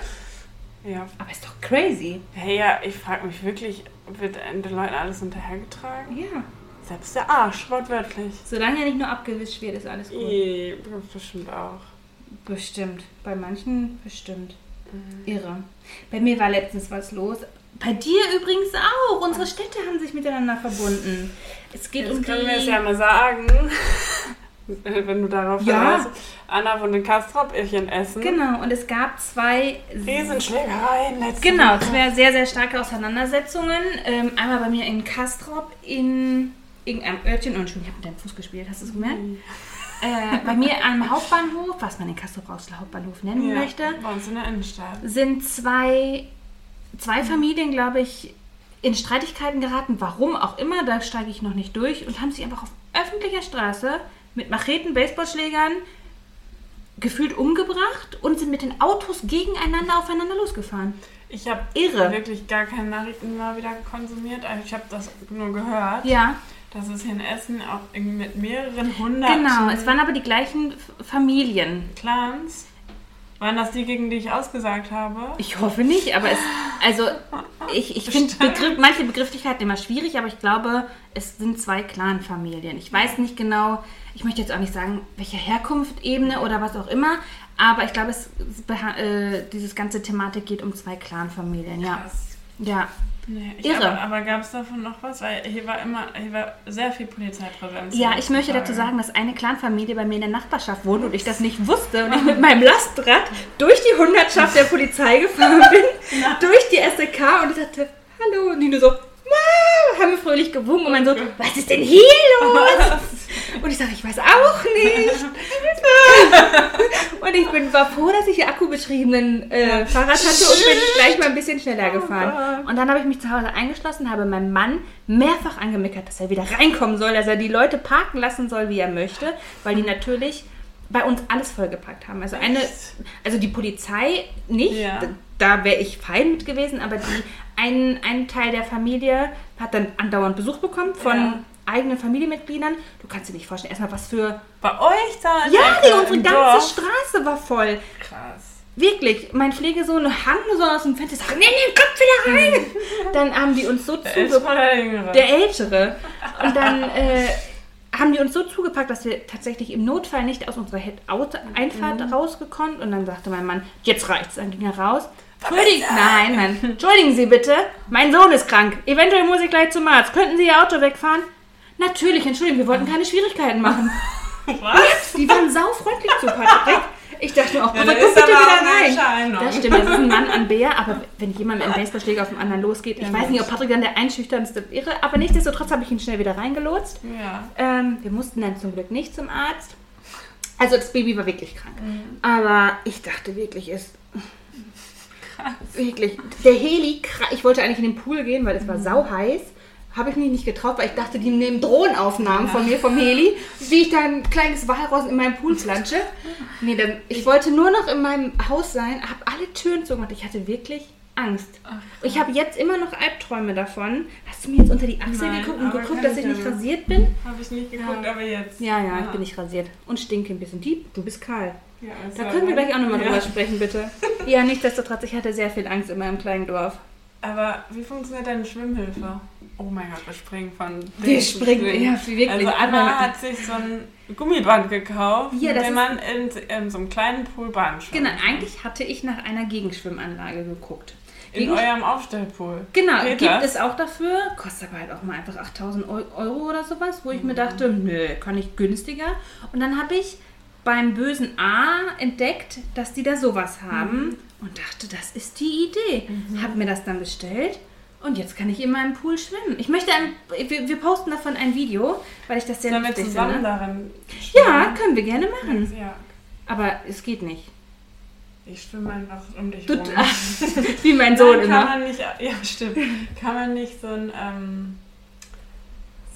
Ja. Aber ist doch crazy. Hey, ja, ich frage mich wirklich, wird den Leuten alles hinterhergetragen? Ja. Selbst der Arsch, wortwörtlich. Solange er nicht nur abgewischt wird, ist alles gut. Ih, bestimmt auch. Bestimmt. Bei manchen bestimmt. Mhm. Irre. Bei mir war letztens was los. Bei dir übrigens auch. Unsere Städte haben sich miteinander verbunden. Es geht Jetzt um können wir es die... ja mal sagen. Wenn du darauf Ja. verweist. Anna wohnt in Kastrop, ich in Essen. Genau, und es gab zwei Riesenschlägereien letzte Genau, zwei sehr, sehr starke Auseinandersetzungen. Ähm, einmal bei mir in Kastrop in irgendeinem Örtchen. Oh, Entschuldigung, ich habe mit deinem Fuß gespielt, hast du es gemerkt? Mhm. Äh, bei mir am Hauptbahnhof, was man in Kastrop Rauxel Hauptbahnhof nennen Ja, möchte, bei uns in der Innenstadt. sind zwei, zwei Familien, glaube ich, in Streitigkeiten geraten. Warum auch immer, da steige ich noch nicht durch. Und haben sich einfach auf öffentlicher Straße mit Macheten, Baseballschlägern gefühlt umgebracht und sind mit den Autos gegeneinander aufeinander losgefahren. Ich habe Irre. wirklich gar keine Nachrichten mal wieder konsumiert. Also ich habe das nur gehört, Ja, es hier in Essen auch mit mehreren hundert genau. Es waren aber die gleichen Familien. Clans. Waren das die, gegen die ich ausgesagt habe? Ich hoffe nicht, aber es, also ich, ich finde Begriff, manche Begrifflichkeiten immer schwierig, aber ich glaube, es sind zwei Clan-Familien. Ich weiß nicht genau, ich möchte jetzt auch nicht sagen, welche Herkunft, Ebene oder was auch immer, aber ich glaube, es, äh, dieses ganze Thematik geht um zwei Clan-Familien, ja. Krass. Ja, Nee, ich, Irre. Aber, aber gab es davon noch was? Weil hier war immer, hier war sehr viel Polizeipräsenz. Ja, ich möchte dazu sagen, dass eine Clanfamilie bei mir in der Nachbarschaft wohnt und ich das nicht wusste und ich mit meinem Lastrad durch die Hundertschaft der Polizei gefahren bin, durch die SEK und ich sagte, hallo, und die nur so, "Wow", haben wir fröhlich gewunken und man so, was ist denn hier los? Und ich sage, ich weiß auch nicht. Und ich bin, war froh, dass ich einen akkubetriebenen äh, Fahrrad hatte und bin gleich mal ein bisschen schneller gefahren. Und dann habe ich mich zu Hause eingeschlossen, habe meinem Mann mehrfach angemeckert, dass er wieder reinkommen soll, dass er die Leute parken lassen soll, wie er möchte, weil die natürlich bei uns alles vollgepackt haben. Also eine, also die Polizei nicht, Ja. da wäre ich fein mit gewesen, aber die, ein, ein Teil der Familie hat dann andauernd Besuch bekommen von Ja. eigenen Familienmitgliedern. Du kannst dir nicht vorstellen, erstmal was für. Bei euch da? Ja, die, unsere ganze Dorf? Straße war voll. Krass. Wirklich, mein Pflegesohn hang nur so aus dem Fenster, sagt, nee, nee, komm wieder rein. Dann haben die uns so zugepackt. der Ältere. Und dann äh, haben die uns so zugepackt, dass wir tatsächlich im Notfall nicht aus unserer Head- Auto Einfahrt rausgekonnt. Und dann sagte mein Mann, jetzt reicht's. Dann ging er raus. Entschuldigen, nein, nein. Entschuldigen Sie bitte, mein Sohn ist krank. Eventuell muss ich gleich zum Arzt. Könnten Sie Ihr Auto wegfahren? Natürlich, entschuldigen, wir wollten keine Schwierigkeiten machen. Was? Die waren saufreundlich zu Patrick. Ich dachte mir auch, Ja, komm bitte wieder rein. Das stimmt, das ist ein Mann an Bär, aber wenn jemand mit einem Baseballschläger auf den anderen losgeht, ich Ja, weiß nicht, ob. Patrick dann der einschüchternste wäre, aber nichtsdestotrotz habe ich ihn schnell wieder reingelotst. Ja. Ähm, wir mussten dann zum Glück nicht zum Arzt. Also das Baby war wirklich krank. Aber ich dachte wirklich, es... Wirklich. Der Heli, ich wollte eigentlich in den Pool gehen, weil es war sauheiß. Habe ich mich nicht getraut, weil ich dachte, die nehmen Drohnenaufnahmen von mir vom Heli, wie ich da ein kleines Walross in meinem Pool plansche. Nee, dann, ich wollte nur noch in meinem Haus sein, habe alle Türen zugemacht. Ich hatte wirklich Angst. Ach, Ich habe jetzt immer noch Albträume davon. Hast du mir jetzt unter die Achsel Nein, geguckt und geguckt, dass ich ich nicht ja. rasiert bin? Habe ich nicht geguckt, Ja. aber jetzt. Ja, ja, ich Ah. bin nicht rasiert. Und stinke ein bisschen. Die, du bist kahl. Ja, Da können wir gleich auch nochmal ja. drüber sprechen, bitte. Ja, nichtsdestotrotz, ich hatte sehr viel Angst in meinem kleinen Dorf. Aber wie funktioniert deine Schwimmhilfe? Oh mein Gott, wir springen von. Wir springen, Ding. ja, wirklich. Also Anna hat sich so ein Gummiband gekauft, Ja, mit das dem man in, in so einem kleinen Pool Bahn schwimmt. Genau, eigentlich hatte ich nach einer Gegenschwimmanlage geguckt. In Gegen- eurem Aufstellpool. Genau, Geht gibt das? es auch dafür. Kostet aber halt auch mal einfach 8000 Eu- Euro oder sowas, wo ich Mhm. mir dachte, nö, kann ich günstiger. Und dann habe ich beim bösen A entdeckt, dass die da sowas haben Mhm. und dachte, das ist die Idee. Hab mir das dann bestellt und jetzt kann ich in meinem Pool schwimmen. Ich möchte ein, wir, wir posten davon ein Video, weil ich das sehr Sollen wir zusammen finde. darin Ja, schwimmen? können wir gerne machen. Ja. Aber es geht nicht. Ich schwimme einfach um dich Du, rum. wie mein Sohn Nein, kann immer. man nicht, ja stimmt, kann man nicht so ein, ähm,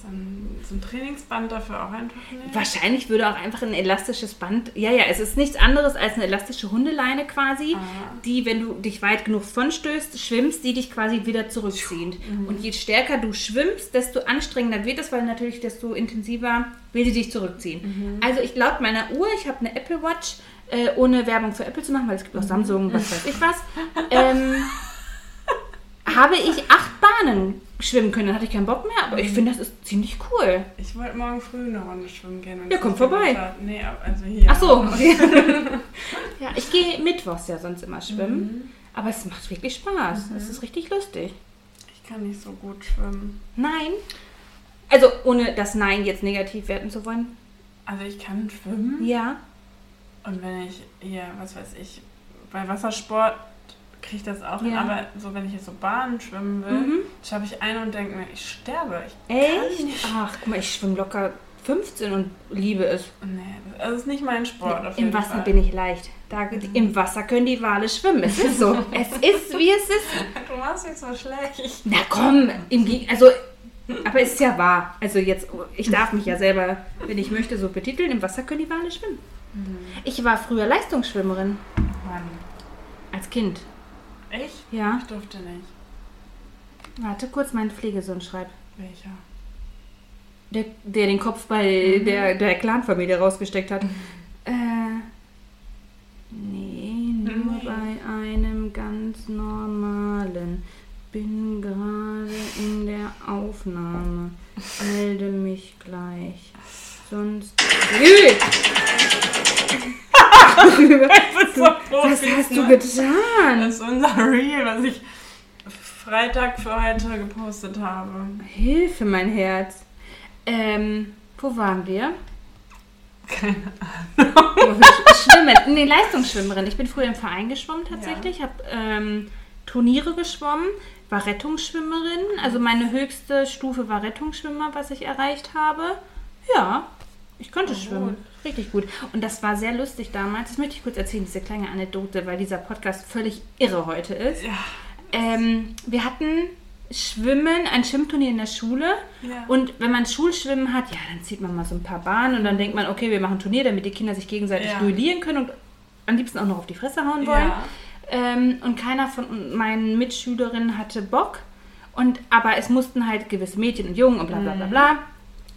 ein, so ein Trainingsband dafür auch einfach nehmen? Wahrscheinlich würde auch einfach ein elastisches Band. Ja, ja, es ist nichts anderes als eine elastische Hundeleine quasi, Ah. die, wenn du dich weit genug vorstößt, schwimmst, die dich quasi wieder zurückzieht. Mhm. Und je stärker du schwimmst, desto anstrengender wird es, weil natürlich desto intensiver will sie dich zurückziehen. Mhm. Also ich laut meiner Uhr, ich habe eine Apple Watch, äh, ohne Werbung für Apple zu machen, weil es gibt auch. Samsung, was weiß ich was, ähm, habe ich acht Bahnen schwimmen können. Dann hatte ich keinen Bock mehr, aber ich finde, das ist ziemlich cool. Ich wollte morgen früh eine Runde schwimmen gehen. Ja, komm nicht so vorbei. hat. Nee, also hier. Ach so. ja, ich gehe mittwochs ja sonst immer schwimmen. Mhm. Aber es macht wirklich Spaß. Es ist richtig lustig. Ich kann nicht so gut schwimmen. Nein. Also ohne das Nein jetzt negativ werten zu wollen. Also ich kann schwimmen. Ja. Und wenn ich hier, was weiß ich, bei Wassersport kriege ich das auch hin. Ja. Aber so, wenn ich jetzt so Bahnen schwimmen will, Mhm. schaffe ich ein und denke mir, ich sterbe. Ich Echt? Ach, guck mal, ich schwimme locker 15 und liebe es. Nee, das ist nicht mein Sport. Im Wasser Fall. bin ich leicht. Da, Im Wasser können die Wale schwimmen. Es ist so. es ist, wie es ist. Du machst mich so schlecht. Na komm, im Geg- also, aber es ist ja wahr. Also jetzt, ich darf mich ja selber, wenn ich möchte, so betiteln. Im Wasser können die Wale schwimmen. Ich war früher Leistungsschwimmerin Mann. als Kind. Echt? Ja. Ich durfte nicht. Warte kurz, mein Pflegesohn schreibt. Welcher? Der, der den Kopf bei der, der Clanfamilie rausgesteckt hat. Äh, nee, nur Nee. bei einem ganz normalen. Bin gerade in der Aufnahme. Melde mich gleich. Sonst. So Was hast du ne? getan? Das ist unser Reel, was ich Freitag für heute gepostet habe. Hilfe, mein Herz. Ähm, wo waren wir? Keine Schwimmen. Nee, Leistungsschwimmerin. Ich bin früher im Verein geschwommen tatsächlich. Habe ähm, Turniere geschwommen, war Rettungsschwimmerin. Also meine höchste Stufe war Rettungsschwimmer, was ich erreicht habe. Ja, ich konnte Oh, schwimmen. Richtig gut. Und das war sehr lustig damals. Das möchte ich kurz erzählen, diese kleine Anekdote, weil dieser Podcast völlig irre heute ist. Ja. Ähm, wir hatten Schwimmen, ein Schwimmturnier in der Schule. Ja. Und wenn man Schulschwimmen hat, ja, dann zieht man mal so ein paar Bahnen und dann denkt man, okay, wir machen ein Turnier, damit die Kinder sich gegenseitig Ja. duellieren können und am liebsten auch noch auf die Fresse hauen wollen. Ja. Ähm, und keiner von meinen Mitschülerinnen hatte Bock. Und, aber es mussten halt gewisse Mädchen und Jungen und bla bla Mhm. bla bla.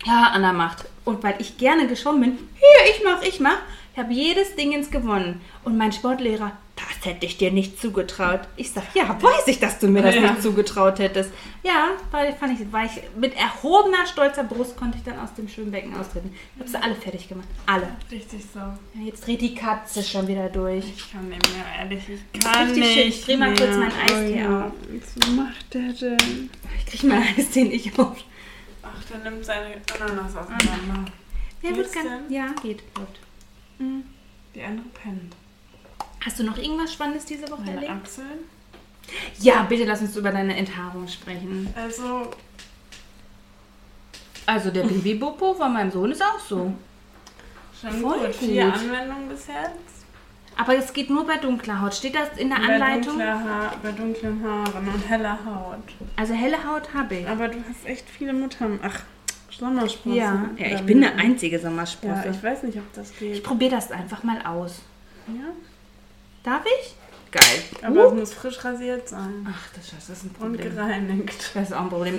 Ja, Anna macht. Und weil ich gerne geschwommen bin, hier, ich mach, ich mach. Ich habe jedes Dingens gewonnen. Und mein Sportlehrer, das hätte ich dir nicht zugetraut. Ich sag, ja, weiß ich, dass du mir das Ja. nicht zugetraut hättest. Ja, weil fand ich, war ich mit erhobener, stolzer Brust konnte ich dann aus dem Schwimmbecken austreten. Ich habe sie alle fertig gemacht. Alle. Richtig so. Ja, jetzt dreht die Katze schon wieder durch. Ich kann nicht mehr, ehrlich. Ich kann Richtig nicht schön. Ich dreh mal kurz meinen Eistee ja. auf. Was macht der denn? Ich krieg mal alles den ich auf. Ach, der nimmt seine Ananas auseinander. Ja, Geht's wird ganz, ja, geht. Läuft. Mhm. Die andere pennt. Hast du noch irgendwas Spannendes diese Woche Meine erlebt? Achseln. Ja, bitte lass uns über deine Enthaarung sprechen. Also, Also der Babybopo von meinem Sohn ist auch so. schon Voll gut. Vier gut. Anwendungen bis jetzt. Aber es geht nur bei dunkler Haut. Steht das in der Bei, Anleitung? dunkler Haar, bei dunklen Haaren und heller Haut. Also helle Haut habe ich. Aber du hast echt viele Muttern. Ach, Sommersprossen. Ja, ja ich bin eine einzige Ja, Sommersprosse. ich weiß nicht, ob das ich geht. probiere das einfach mal aus. Ja? Darf ich? Geil. Aber es Uh. muss frisch rasiert sein. Ach, das, das ist ein Und Problem. gereinigt. Das ist auch ein Problem.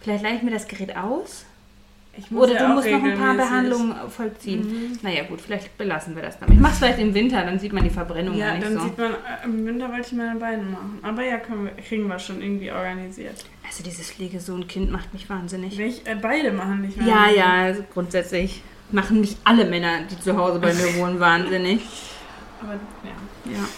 Vielleicht leih ich mir das Gerät aus. Oder ja du musst noch ein paar Behandlungen vollziehen. Mhm. Naja, gut, vielleicht belassen wir das damit. Ich mach's vielleicht im Winter, dann sieht man die Verbrennung Ja, nicht dann so. sieht man, äh, im Winter wollte ich meine Beine machen. Aber ja, wir, kriegen wir schon irgendwie organisiert. Also dieses Pflegesohn-Kind macht mich wahnsinnig. Welch, äh, beide machen nicht mehr. Ja, ja, also grundsätzlich machen mich alle Männer, die zu Hause bei mir wohnen, wahnsinnig. Aber ja. Ja.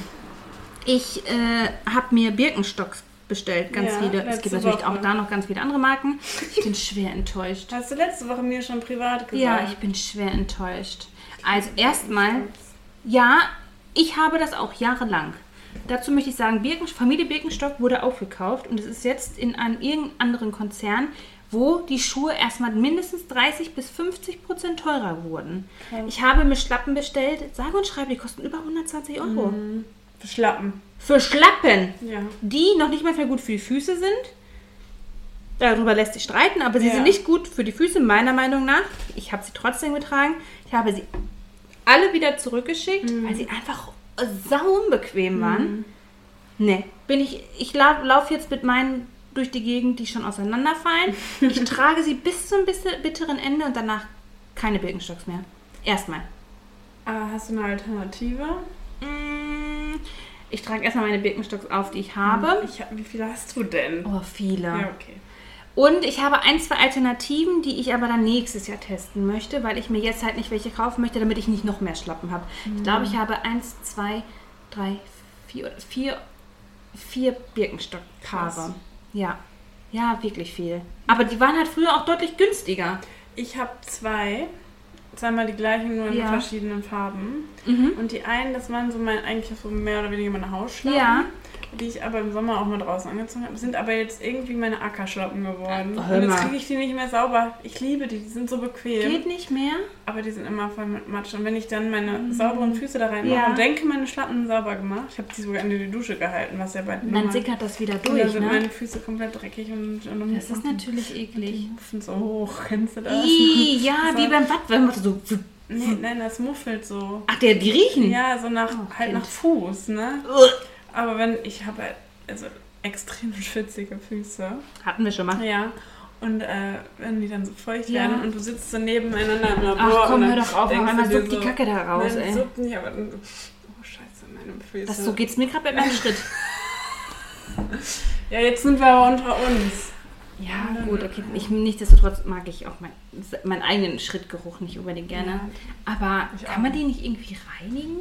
Ich äh, habe mir Birkenstocks bestellt, ganz Ja, viele. Es gibt natürlich Woche. auch da noch ganz viele andere Marken. Ich bin schwer enttäuscht. Hast du letzte Woche mir schon privat gesagt? Ja, ich bin schwer enttäuscht. Also erstmal, ja, ich habe das auch jahrelang. Dazu möchte ich sagen, Birken, Familie Birkenstock wurde aufgekauft und es ist jetzt in einem irgendeinem anderen Konzern, wo die Schuhe erstmal mindestens 30 bis 50 Prozent teurer wurden. Krass. Ich habe mir Schlappen bestellt, sage und schreibe, die kosten über 120 Euro. Mhm. Schlappen. Für Schlappen, Ja. die noch nicht mal mehr gut für die Füße sind. Darüber lässt sich streiten, aber sie Ja. sind nicht gut für die Füße, meiner Meinung nach. Ich habe sie trotzdem getragen. Ich habe sie alle wieder zurückgeschickt, weil sie einfach sau unbequem waren. Nee, bin ich, ich lau- laufe jetzt mit meinen durch die Gegend, die schon auseinanderfallen. Ich trage sie bis zum bitteren Ende und danach keine Birkenstocks mehr. Erstmal. Aber hast du eine Alternative? Mm, Ich trage erstmal meine Birkenstocks auf, die ich habe. Ich hab, wie viele hast du denn? Oh, viele. Ja, okay. Und ich habe ein, zwei Alternativen, die ich aber dann nächstes Jahr testen möchte, weil ich mir jetzt halt nicht welche kaufen möchte, damit ich nicht noch mehr Schlappen habe. Ich glaube, ich habe eins, zwei, drei, vier, vier, vier Birkenstock-Paare. Ja. Ja, wirklich viel. Aber die waren halt früher auch deutlich günstiger. Ich habe zwei. Zweimal die gleichen, nur in Ja. verschiedenen Farben. Mhm. Und die einen, das waren so mein, eigentlich so mehr oder weniger meine Hausschlappen. Ja. Die ich aber im Sommer auch mal draußen angezogen habe. Sind aber jetzt irgendwie meine Ackerschlappen geworden. Hör Und jetzt kriege ich die nicht mehr sauber. Ich liebe die, die sind so bequem. Geht nicht mehr? Aber die sind immer voll mit Matsch. Und wenn ich dann meine sauberen Füße da reinmache Ja. und denke, meine Schlappen sind sauber gemacht, ich habe die sogar in die Dusche gehalten, was ja bei Dann sickert das wieder dann durch, sind ne? meine Füße komplett dreckig und, und Das ist natürlich eklig. Die muffen so hoch, kennst du das? Ih, ja, So- wie beim Watt, wenn man so. Nee, nein, das muffelt so. Ach, der, die riechen. Ja, so nach, Oh, halt Kind. nach Fuß, ne? Aber wenn, ich habe halt, also extrem schwitzige Füße. Hatten wir schon mal. Ja. Und äh, wenn die dann so feucht Ja. werden und du sitzt so nebeneinander im Labor. Ach komm, hör doch auf, auf einmal suppt die Kacke da raus, nein, ey. suppt nicht, aber dann, oh scheiße, meine Füße. Das, so geht's mir gerade bei meinem Schritt. ja, jetzt sind wir aber unter uns. Ja, gut, okay. Ich, nichtsdestotrotz mag ich auch mein, meinen eigenen Schrittgeruch nicht unbedingt gerne. Ja. Aber Ich kann auch. man die nicht irgendwie reinigen?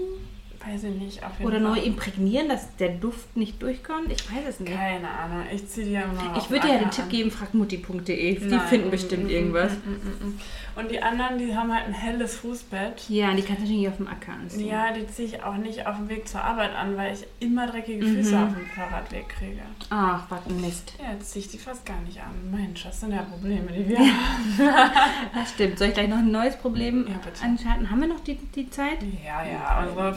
Weiß ich nicht, auf jeden Oder neu imprägnieren, dass der Duft nicht durchkommt? Ich weiß es nicht. Keine Ahnung, ich ziehe die ja immer auf Ich würde dir ja den Tipp an. geben, fragmutti.de. Die Nein, finden mm, bestimmt mm, irgendwas. mm, mm, mm. Und die anderen, die haben halt ein helles Fußbett. Ja, die kannst du natürlich auf dem Acker anziehen. Ja, die ziehe ich auch nicht auf dem Weg zur Arbeit an, weil ich immer dreckige Mhm. Füße auf dem Fahrradweg kriege. Ach, was ein Mist. Ja, jetzt ziehe ich die fast gar nicht an. Mensch, das sind ja Probleme, die wir haben. Das stimmt. Soll ich gleich noch ein neues Problem Ja, bitte. anschalten? Haben wir noch die, die Zeit? Ja, ja, unsere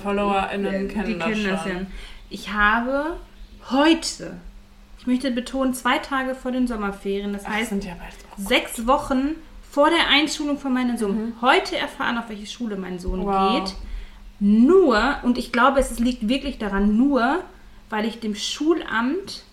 FollowerInnen kennen, die das, kennen schon. das ja. Ich habe heute, ich möchte betonen, zwei Tage vor den Sommerferien, das Ach, heißt ja sechs Wochen vor der Einschulung von meinem Sohn, heute erfahren, auf welche Schule mein Sohn Mhm. Wow. geht. Nur, und ich glaube, es liegt wirklich daran, nur, weil ich dem Schulamt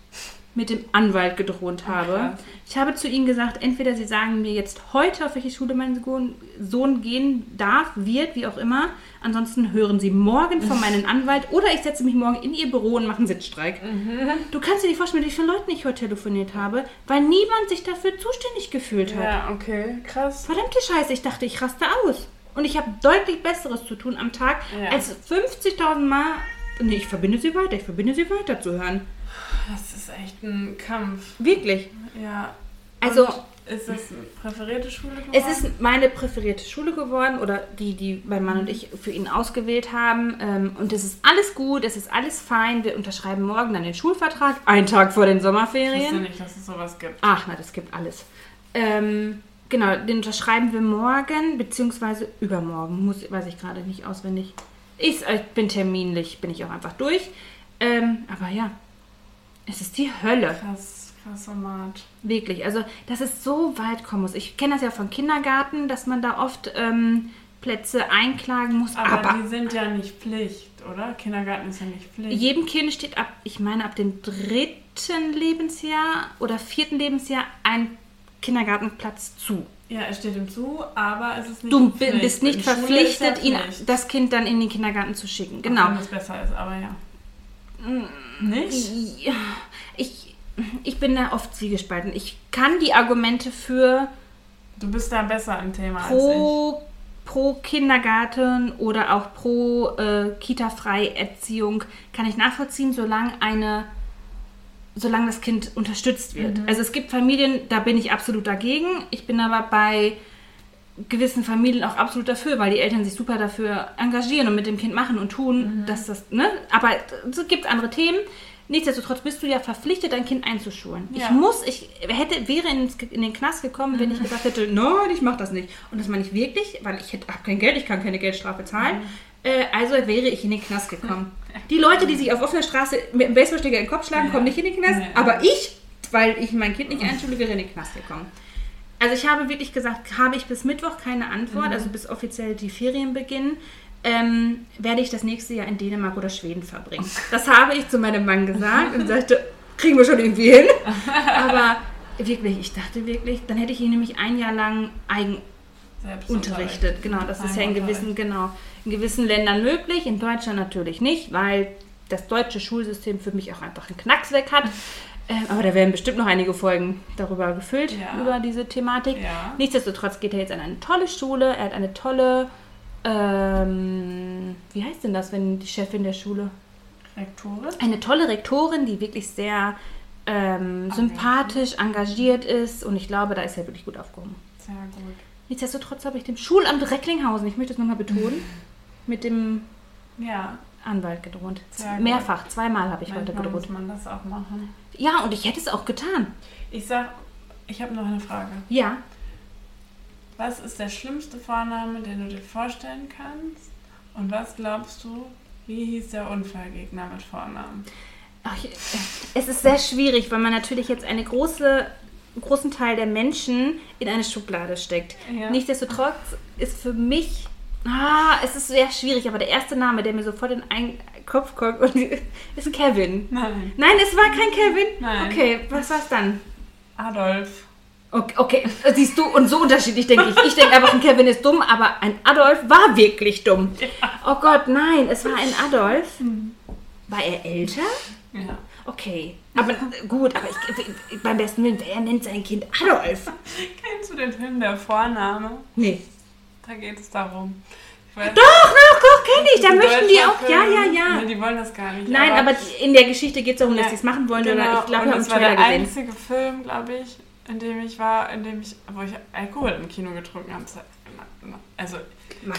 mit dem Anwalt gedroht habe. krass. Ich habe zu ihnen gesagt, entweder sie sagen mir jetzt heute, auf welche Schule mein Sohn- Sohn gehen darf, wird, wie auch immer. Ansonsten hören sie morgen von meinem Anwalt oder ich setze mich morgen in ihr Büro und mache einen Sitzstreik. Mhm. Du kannst dir nicht vorstellen, mit wie vielen Leuten ich heute telefoniert habe, weil niemand sich dafür zuständig gefühlt hat. Ja, okay, krass. Verdammte Scheiße, ich dachte, ich raste aus. Und ich habe deutlich Besseres zu tun am Tag, Ja. als 50.000 Mal. Nee, ich verbinde sie weiter, ich verbinde sie weiter zu hören. Das ist echt ein Kampf. Wirklich. Ja. Also- Und ist das eine präferierte Schule geworden? Es ist meine präferierte Schule geworden oder die, die mein Mann und ich für ihn ausgewählt haben. Ähm, und es ist alles gut, es ist alles fein. Wir unterschreiben morgen dann den Schulvertrag, einen Tag vor den Ich wusste Sommerferien. nicht, dass es sowas gibt. Ach, na, das gibt alles. Ähm, genau, den unterschreiben wir morgen, beziehungsweise übermorgen. Muss, weiß ich gerade nicht auswendig. Ich, ich bin terminlich, bin ich auch einfach durch. Ähm, aber ja, es ist die Hölle. Krass, krass Format. Wirklich. Also, dass es so weit kommen muss. Ich kenne das ja vom Kindergarten, dass man da oft ähm, Plätze einklagen muss. Aber, Aber, die sind ja nicht Pflicht, oder? Kindergarten ist ja nicht Pflicht. jedem Kind steht ab, ich meine, ab dem dritten Lebensjahr oder vierten Lebensjahr ein Kindergartenplatz zu. ja, es steht ihm zu, aber es ist nicht Du Pflicht. bi- bist nicht verpflichtet, ihn, das Kind dann in den Kindergarten zu schicken. Auch Genau. Wenn es besser ist, aber ja. Nicht? Ja, ich, ich bin da oft zwiegespalten. Ich kann die Argumente für Du bist da besser im Thema als pro, pro Kindergarten oder auch pro äh, Kita-Freierziehung kann ich nachvollziehen, solange eine solange das Kind unterstützt wird. Also es gibt Familien, da bin ich absolut dagegen. Ich bin aber bei gewissen Familien auch absolut dafür, weil die Eltern sich super dafür engagieren und mit dem Kind machen und tun, dass das, ne? Aber es gibt andere Themen. Nichtsdestotrotz bist du ja verpflichtet, dein Kind einzuschulen. Ich Ja. muss, ich hätte, wäre in den Knast gekommen, wenn ich gesagt hätte, nein, ich mache das nicht. Und das meine ich wirklich, weil ich habe kein Geld, ich kann keine Geldstrafe zahlen. Äh, also wäre ich in den Knast gekommen. Die Leute, die sich auf offener Straße mit dem Baseballschläger in den Kopf schlagen, Ja. kommen nicht in den Knast. Aber ich, weil ich mein Kind nicht einschule, wäre in den Knast gekommen. Also ich habe wirklich gesagt, habe ich bis Mittwoch keine Antwort, also bis offiziell die Ferien beginnen, ähm, werde ich das nächste Jahr in Dänemark oder Schweden verbringen. Das habe ich zu meinem Mann gesagt und sagte, kriegen wir schon irgendwie hin. Aber wirklich, ich dachte wirklich, dann hätte ich ihn nämlich ein Jahr lang eigen unterrichtet. Genau, das ist ja in gewissen, genau, in gewissen Ländern möglich, in Deutschland natürlich nicht, weil das deutsche Schulsystem für mich auch einfach einen Knacks weg hat. Ähm, aber da werden bestimmt noch einige Folgen darüber gefüllt, Ja. über diese Thematik. Ja. Nichtsdestotrotz geht er jetzt an eine tolle Schule, er hat eine tolle, ähm, wie heißt denn das, wenn die Chefin der Schule? Rektorin? Eine tolle Rektorin, die wirklich sehr ähm, sympathisch, engagiert ist und ich glaube, da ist er wirklich gut aufgehoben. Sehr gut. Nichtsdestotrotz habe ich dem Schulamt Recklinghausen, ich möchte es nochmal betonen, mit dem Ja, Anwalt gedroht. Gut. Mehrfach, zweimal habe ich heute manchmal muss gedroht. man das auch machen. Ja, und ich hätte es auch getan. Ich sag, ich habe noch eine Frage. Ja, Was ist der schlimmste Vorname, den du dir vorstellen kannst? Und was glaubst du, wie hieß der Unfallgegner mit Vornamen? Ach, es ist sehr schwierig, weil man natürlich jetzt einen große, großen Teil der Menschen in eine Schublade steckt. Ja. Nichtsdestotrotz ist für mich, ah, es ist sehr schwierig, aber der erste Name, der mir sofort in den Kopf kommt, ist Kevin. Nein. Nein, es war kein Kevin? Nein. Okay, was war's dann? Adolf. Okay, okay, siehst du, und so unterschiedlich denke ich. Ich denke einfach, ein Kevin ist dumm, aber ein Adolf war wirklich dumm. Oh Gott, nein, es war ein Adolf. War er älter? Ja. Okay, aber gut, aber ich, beim besten Willen, wer nennt sein Kind Adolf? Kennst du den Film Der Vorname? Nee. Da geht es darum. Weiß, Doch, doch, doch, kenne ich. Da möchten die auch. Ja, ja, ja. Nee, die wollen das gar nicht. Nein, aber in der Geschichte geht es darum, dass Ja, sie es machen wollen. genau. Oder ich glaube, das war der gesehen. einzige Film, glaube ich, in dem ich war, in dem ich, wo ich Alkohol im Kino getrunken habe. Also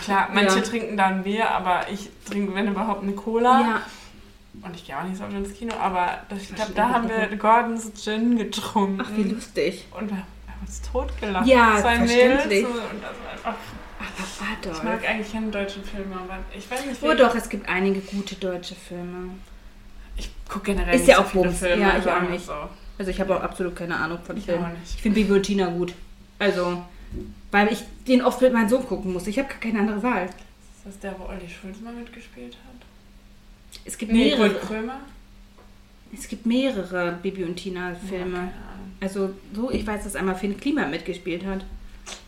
klar, manche ja. trinken dann Bier, aber ich trinke, wenn überhaupt, eine Cola. Ja, Und ich gehe auch nicht so oft ins Kino, aber das, ich glaube, da haben wir Gordons Gin getrunken. ach, wie lustig. Und wir haben uns totgelacht. Ja, Zwei Mädels. Und das war einfach, Aber ich Adolf. mag eigentlich keine deutschen Filme, aber ich weiß nicht, Oh doch, es gibt einige gute deutsche Filme. Ich gucke generell Ist nicht ja so auch viele Bums. Filme. Ja, ich auch nicht. So. Also ich habe auch absolut keine Ahnung von Ich Filmen. auch nicht. Ich finde Bibi und Tina gut. Also, weil ich den oft mit meinem Sohn gucken muss. Ich habe gar keine andere Wahl. Ist das der, wo Olli Schulz mal mitgespielt hat? Es gibt Nee, mehrere. Krömer? Es gibt mehrere Bibi und Tina Ja, Filme. Ahnung. Also so, ich weiß, dass einmal Finn Klima mitgespielt hat.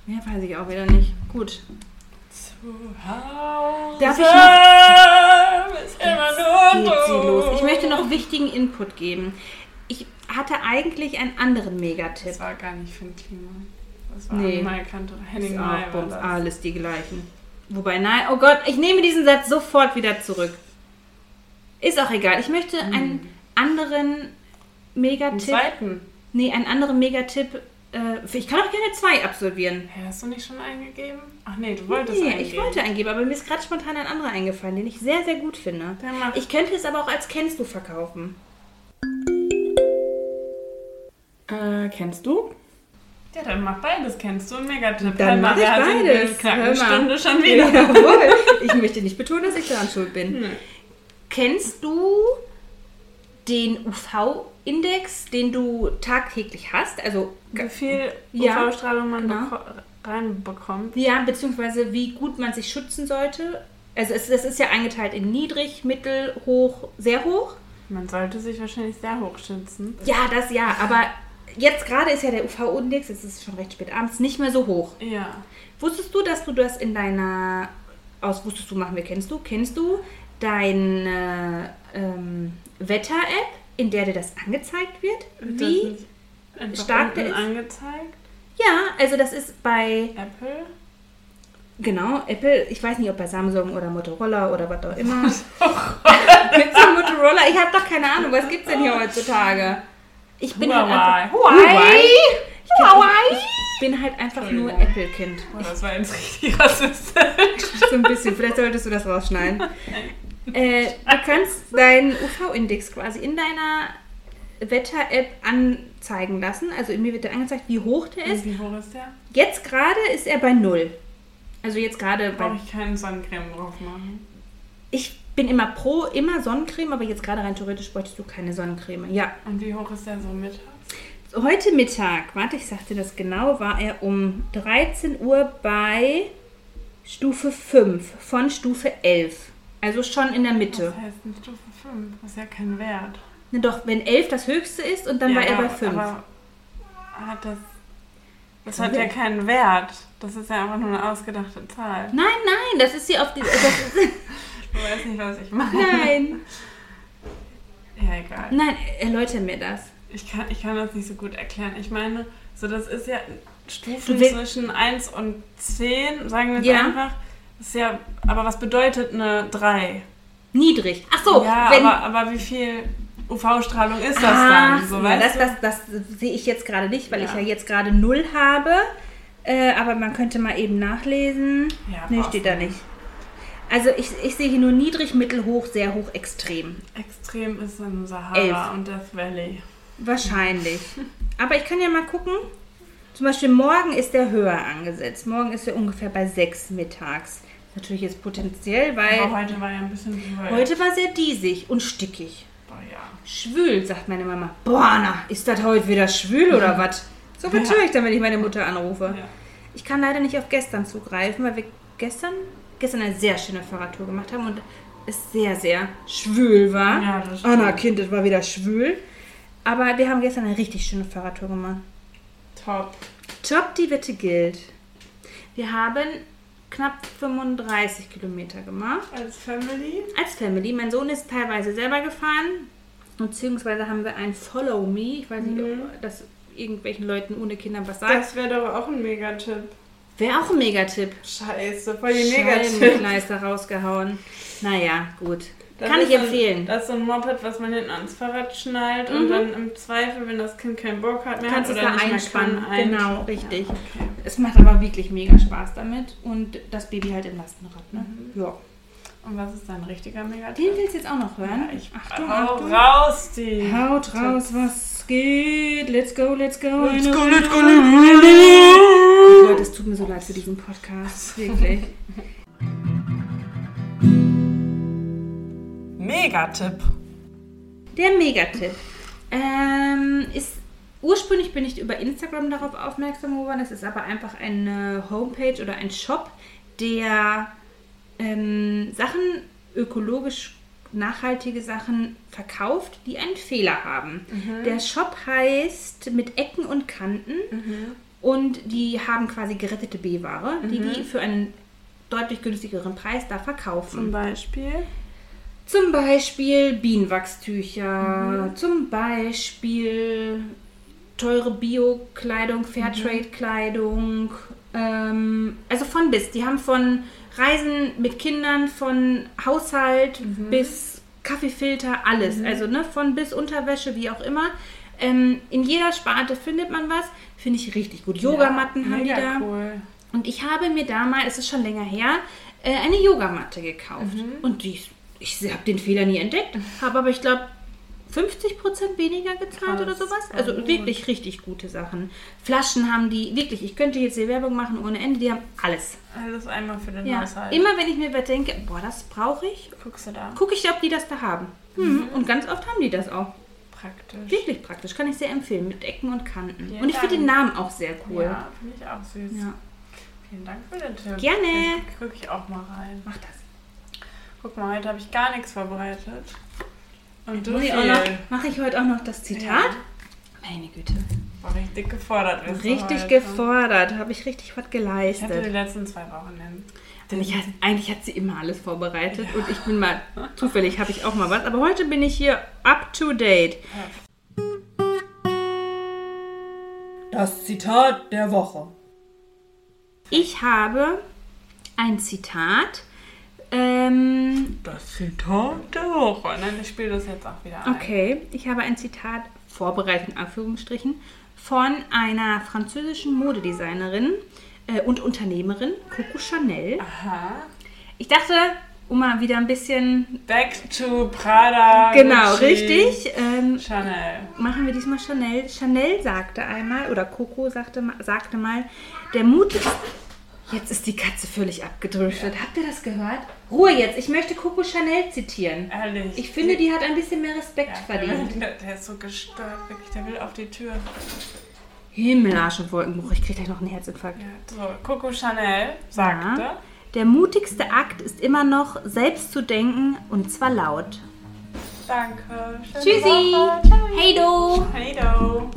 Mehr weiß ich auch wieder nicht. Gut. Darf ich ist immer nur Geht sie los. Ich möchte noch wichtigen Input geben. Ich hatte eigentlich einen anderen Megatipp. Das war gar nicht Finn Klima. Das war Nee. Mai Kantor. Henning das. alles die gleichen. Wobei, nein, oh Gott, ich nehme diesen Satz sofort wieder zurück. Ist auch egal. Ich möchte einen anderen Megatipp. zweiten. Nee, einen anderen Megatipp. Äh, ich kann auch gerne zwei absolvieren. Hä, hast du nicht schon eingegeben? Ach nee, du wolltest Nee, eingeben. ich wollte eingeben, aber mir ist gerade spontan ein anderer eingefallen, den ich sehr, sehr gut finde. Ich könnte es aber auch als kennst du verkaufen. Äh, kennst du? Ja, dann mach beides. Kennst du einen Megatipp? Dann mach ich beides. Krankenstunde schon wieder. Jawohl. Ich möchte nicht betonen, dass ich daran schuld bin. Nee. Kennst du den UV-Index, den du tagtäglich hast? Also Wie viel Ja, UV-Strahlung man genau. beko- reinbekommt. Ja, beziehungsweise wie gut man sich schützen sollte. Also es, es ist ja eingeteilt in niedrig, mittel, hoch, sehr hoch. Man sollte sich wahrscheinlich sehr hoch schützen. Ja, das ja, aber jetzt gerade ist ja der UV-Index, es ist schon recht spät abends, nicht mehr so hoch. Ja. Wusstest du, dass du das in deiner, aus wusstest du, machen wir, kennst du, kennst du deine ähm, Wetter-App, in der dir das angezeigt wird? Wie? stark der ist? angezeigt? Ja, also das ist bei, Apple? genau, Apple, ich weiß nicht, ob bei Samsung oder Motorola oder was auch immer. Gibt's da Motorola? Ich habe doch keine Ahnung, was gibt's denn hier heutzutage? Ich bin halt Huawei. einfach... Huawei? Ich, kenn- ich bin halt einfach nur. Apple-Kind. Oh, das war jetzt richtig rassistisch. So ein bisschen, vielleicht solltest du das rausschneiden. Äh, du kannst deinen UV-Index quasi in deiner Wetter-App anzeigen lassen. Also mir wird der angezeigt, wie hoch der ist. Wie hoch ist der? Jetzt gerade ist er bei null. Also jetzt gerade bei. Brauche ich keinen Sonnencreme drauf machen. Ich bin immer pro, immer Sonnencreme, aber jetzt gerade rein theoretisch bräuchtest du keine Sonnencreme. Ja. Und wie hoch ist der so mittags? Heute Mittag, warte, ich sagte das genau, war er um 13 Uhr bei Stufe 5 von Stufe 11. Also schon in der Mitte. Das heißt eine Stufe 5. Das ist ja kein Wert. Na doch, wenn 11 das höchste ist und dann war er bei 5. Aber hat das. Das hat ja ein keinen Wert. Das ist ja einfach nur eine ausgedachte Zahl. Nein, nein, das ist hier auf die. Das ist, Du weißt nicht, was ich meine. nein, Ja, egal. nein, erläutere mir das. Ich kann, ich kann das nicht so gut erklären. Ich meine, so das ist ja Stufen zwischen 1 und 10, sagen wir jetzt Ja. einfach. Ist ja, aber was bedeutet eine 3? Niedrig. Ach so, ja, wenn. aber, aber wie viel UV-Strahlung ist das Ah, dann? So, ja, das, das, das sehe ich jetzt gerade nicht, weil ich Ja. ja jetzt gerade 0 habe. Äh, aber man könnte mal eben nachlesen. Ja, nee, steht da nicht. Also ich, ich sehe hier nur niedrig, mittel, hoch, sehr hoch, extrem. Extrem ist dann Sahara Elf. und Death Valley. Wahrscheinlich. Aber ich kann ja mal gucken. Zum Beispiel morgen ist der höher angesetzt. Morgen ist er ungefähr bei 6 mittags. Natürlich jetzt potenziell, weil Aber heute war ja ein bisschen bewölkt. heute war sehr diesig und stickig. Boah, ja. Schwül, sagt meine Mama. Boah, na, ist das heute wieder schwül oder was? So Ja. betüre ich dann, wenn ich meine Mutter anrufe. Ja. Ich kann leider nicht auf gestern zugreifen, weil wir gestern, gestern eine sehr schöne Fahrradtour gemacht haben und es sehr, sehr schwül war. Ja, das stimmt. Anna, Kind, es war wieder schwül. Aber wir haben gestern eine richtig schöne Fahrradtour gemacht. Top. Top, die Wette gilt. Wir haben knapp 35 Kilometer gemacht. Als Family? Als Family. Mein Sohn ist teilweise selber gefahren. Beziehungsweise haben wir ein Follow Me. Ich weiß nicht, Mhm. ob das irgendwelchen Leuten ohne Kinder was sagt. Das wäre doch auch ein Megatipp. Wäre auch ein Megatipp. Scheiße, voll die Megatipp. Scheibenkleister rausgehauen. Naja, gut. Das Kann ich so ein- empfehlen. Das ist so ein Moped, was man hinten ans Fahrrad schnallt Mhm. und dann im Zweifel, wenn das Kind keinen Bock hat mehr Kannst hat es oder da nicht einspannen. mehr kann, ein- Genau, richtig. Ja, okay. Es macht aber wirklich mega Spaß damit. Und das Baby halt im Lastenrad. Ne? Mhm. Ja. Und was ist dein richtiger Megatipp? Den willst du jetzt auch noch hören? Ja, ich Achtung, hau Achtung. raus, die. Haut raus, was geht. Let's go, let's go. Let's go, let's go, let's go. Leute, es tut mir so leid für diesen Podcast. Wirklich. Megatipp. Der Megatipp ähm, ist ursprünglich bin ich über Instagram darauf aufmerksam geworden. Es ist aber einfach eine Homepage oder ein Shop, der ähm, Sachen ökologisch nachhaltige Sachen verkauft, die einen Fehler haben. Der Shop heißt mit Ecken und Kanten und die haben quasi gerettete B-Ware, die die für einen deutlich günstigeren Preis da verkaufen. Zum Beispiel. Zum Beispiel Bienenwachstücher, zum Beispiel teure Bio-Kleidung, Fairtrade-Kleidung. Ähm, also von bis. Die haben von Reisen mit Kindern, von Haushalt bis Kaffeefilter, alles. Also ne, von bis Unterwäsche, wie auch immer. Ähm, in jeder Sparte findet man was. Finde ich richtig gut. Yogamatten ja, haben die da. cool. Und ich habe mir damals, es ist schon länger her, äh, eine Yogamatte gekauft. Und die, ich habe den Fehler nie entdeckt, habe aber, ich glaube, 50% weniger gezahlt Krass, oder sowas. voll Also gut. wirklich richtig gute Sachen. Flaschen haben die, wirklich, ich könnte jetzt hier Werbung machen ohne Ende, die haben alles. Alles einmal für den Ja. Haushalt. Immer wenn ich mir denke, boah, das brauche ich, Guckst du da. gucke ich, ob die das da haben. Hm. Und ganz oft haben die das auch. Praktisch. Wirklich praktisch, kann ich sehr empfehlen, mit Ecken und Kanten. Vielen und ich finde den. Namen auch sehr cool. Ja, finde ich auch süß. Ja. Vielen Dank für den Tipp. Gerne. Gucke ich auch mal rein. Mach das. Guck mal, heute habe ich gar nichts vorbereitet. Und du Mache ich, viel. mache ich heute auch noch das Zitat? Meine Güte. War richtig gefordert. Richtig gefordert. Habe ich richtig was Ich hatte die geleistet. letzten zwei Wochen hin. Denn ich, eigentlich hat sie immer alles vorbereitet und ich bin mal zufällig habe ich auch mal was. Aber heute bin ich hier up to date. Das Zitat der Woche. Ich habe ein Zitat. Ähm, Das Zitat der Woche. Nein, ich spiele das jetzt auch wieder ein. okay, ich habe ein Zitat vorbereitet, in Anführungsstrichen, von einer französischen Modedesignerin äh, und Unternehmerin, Coco Chanel. Aha. Ich dachte, um mal wieder ein bisschen. Back to Prada. Genau, Gucci, richtig. Ähm, Chanel. machen wir diesmal Chanel. Chanel sagte einmal, oder Coco sagte, sagte mal, der mutigste. Jetzt ist die Katze völlig abgedriftet. Habt ihr das gehört? Ruhe jetzt, ich möchte Coco Chanel zitieren. Ehrlich. Ich finde, die hat ein bisschen mehr Respekt ja, verdient. Der, der ist so gestört, wirklich. Der will auf die Tür. Himmel, Arsch und Wolkenbruch, ich krieg gleich noch einen Herzinfarkt. Ja, so, Coco Chanel sagte. Ja. Der mutigste Akt ist immer noch, selbst zu denken und zwar laut. Danke. Tschüssi! Hey do! Hey do.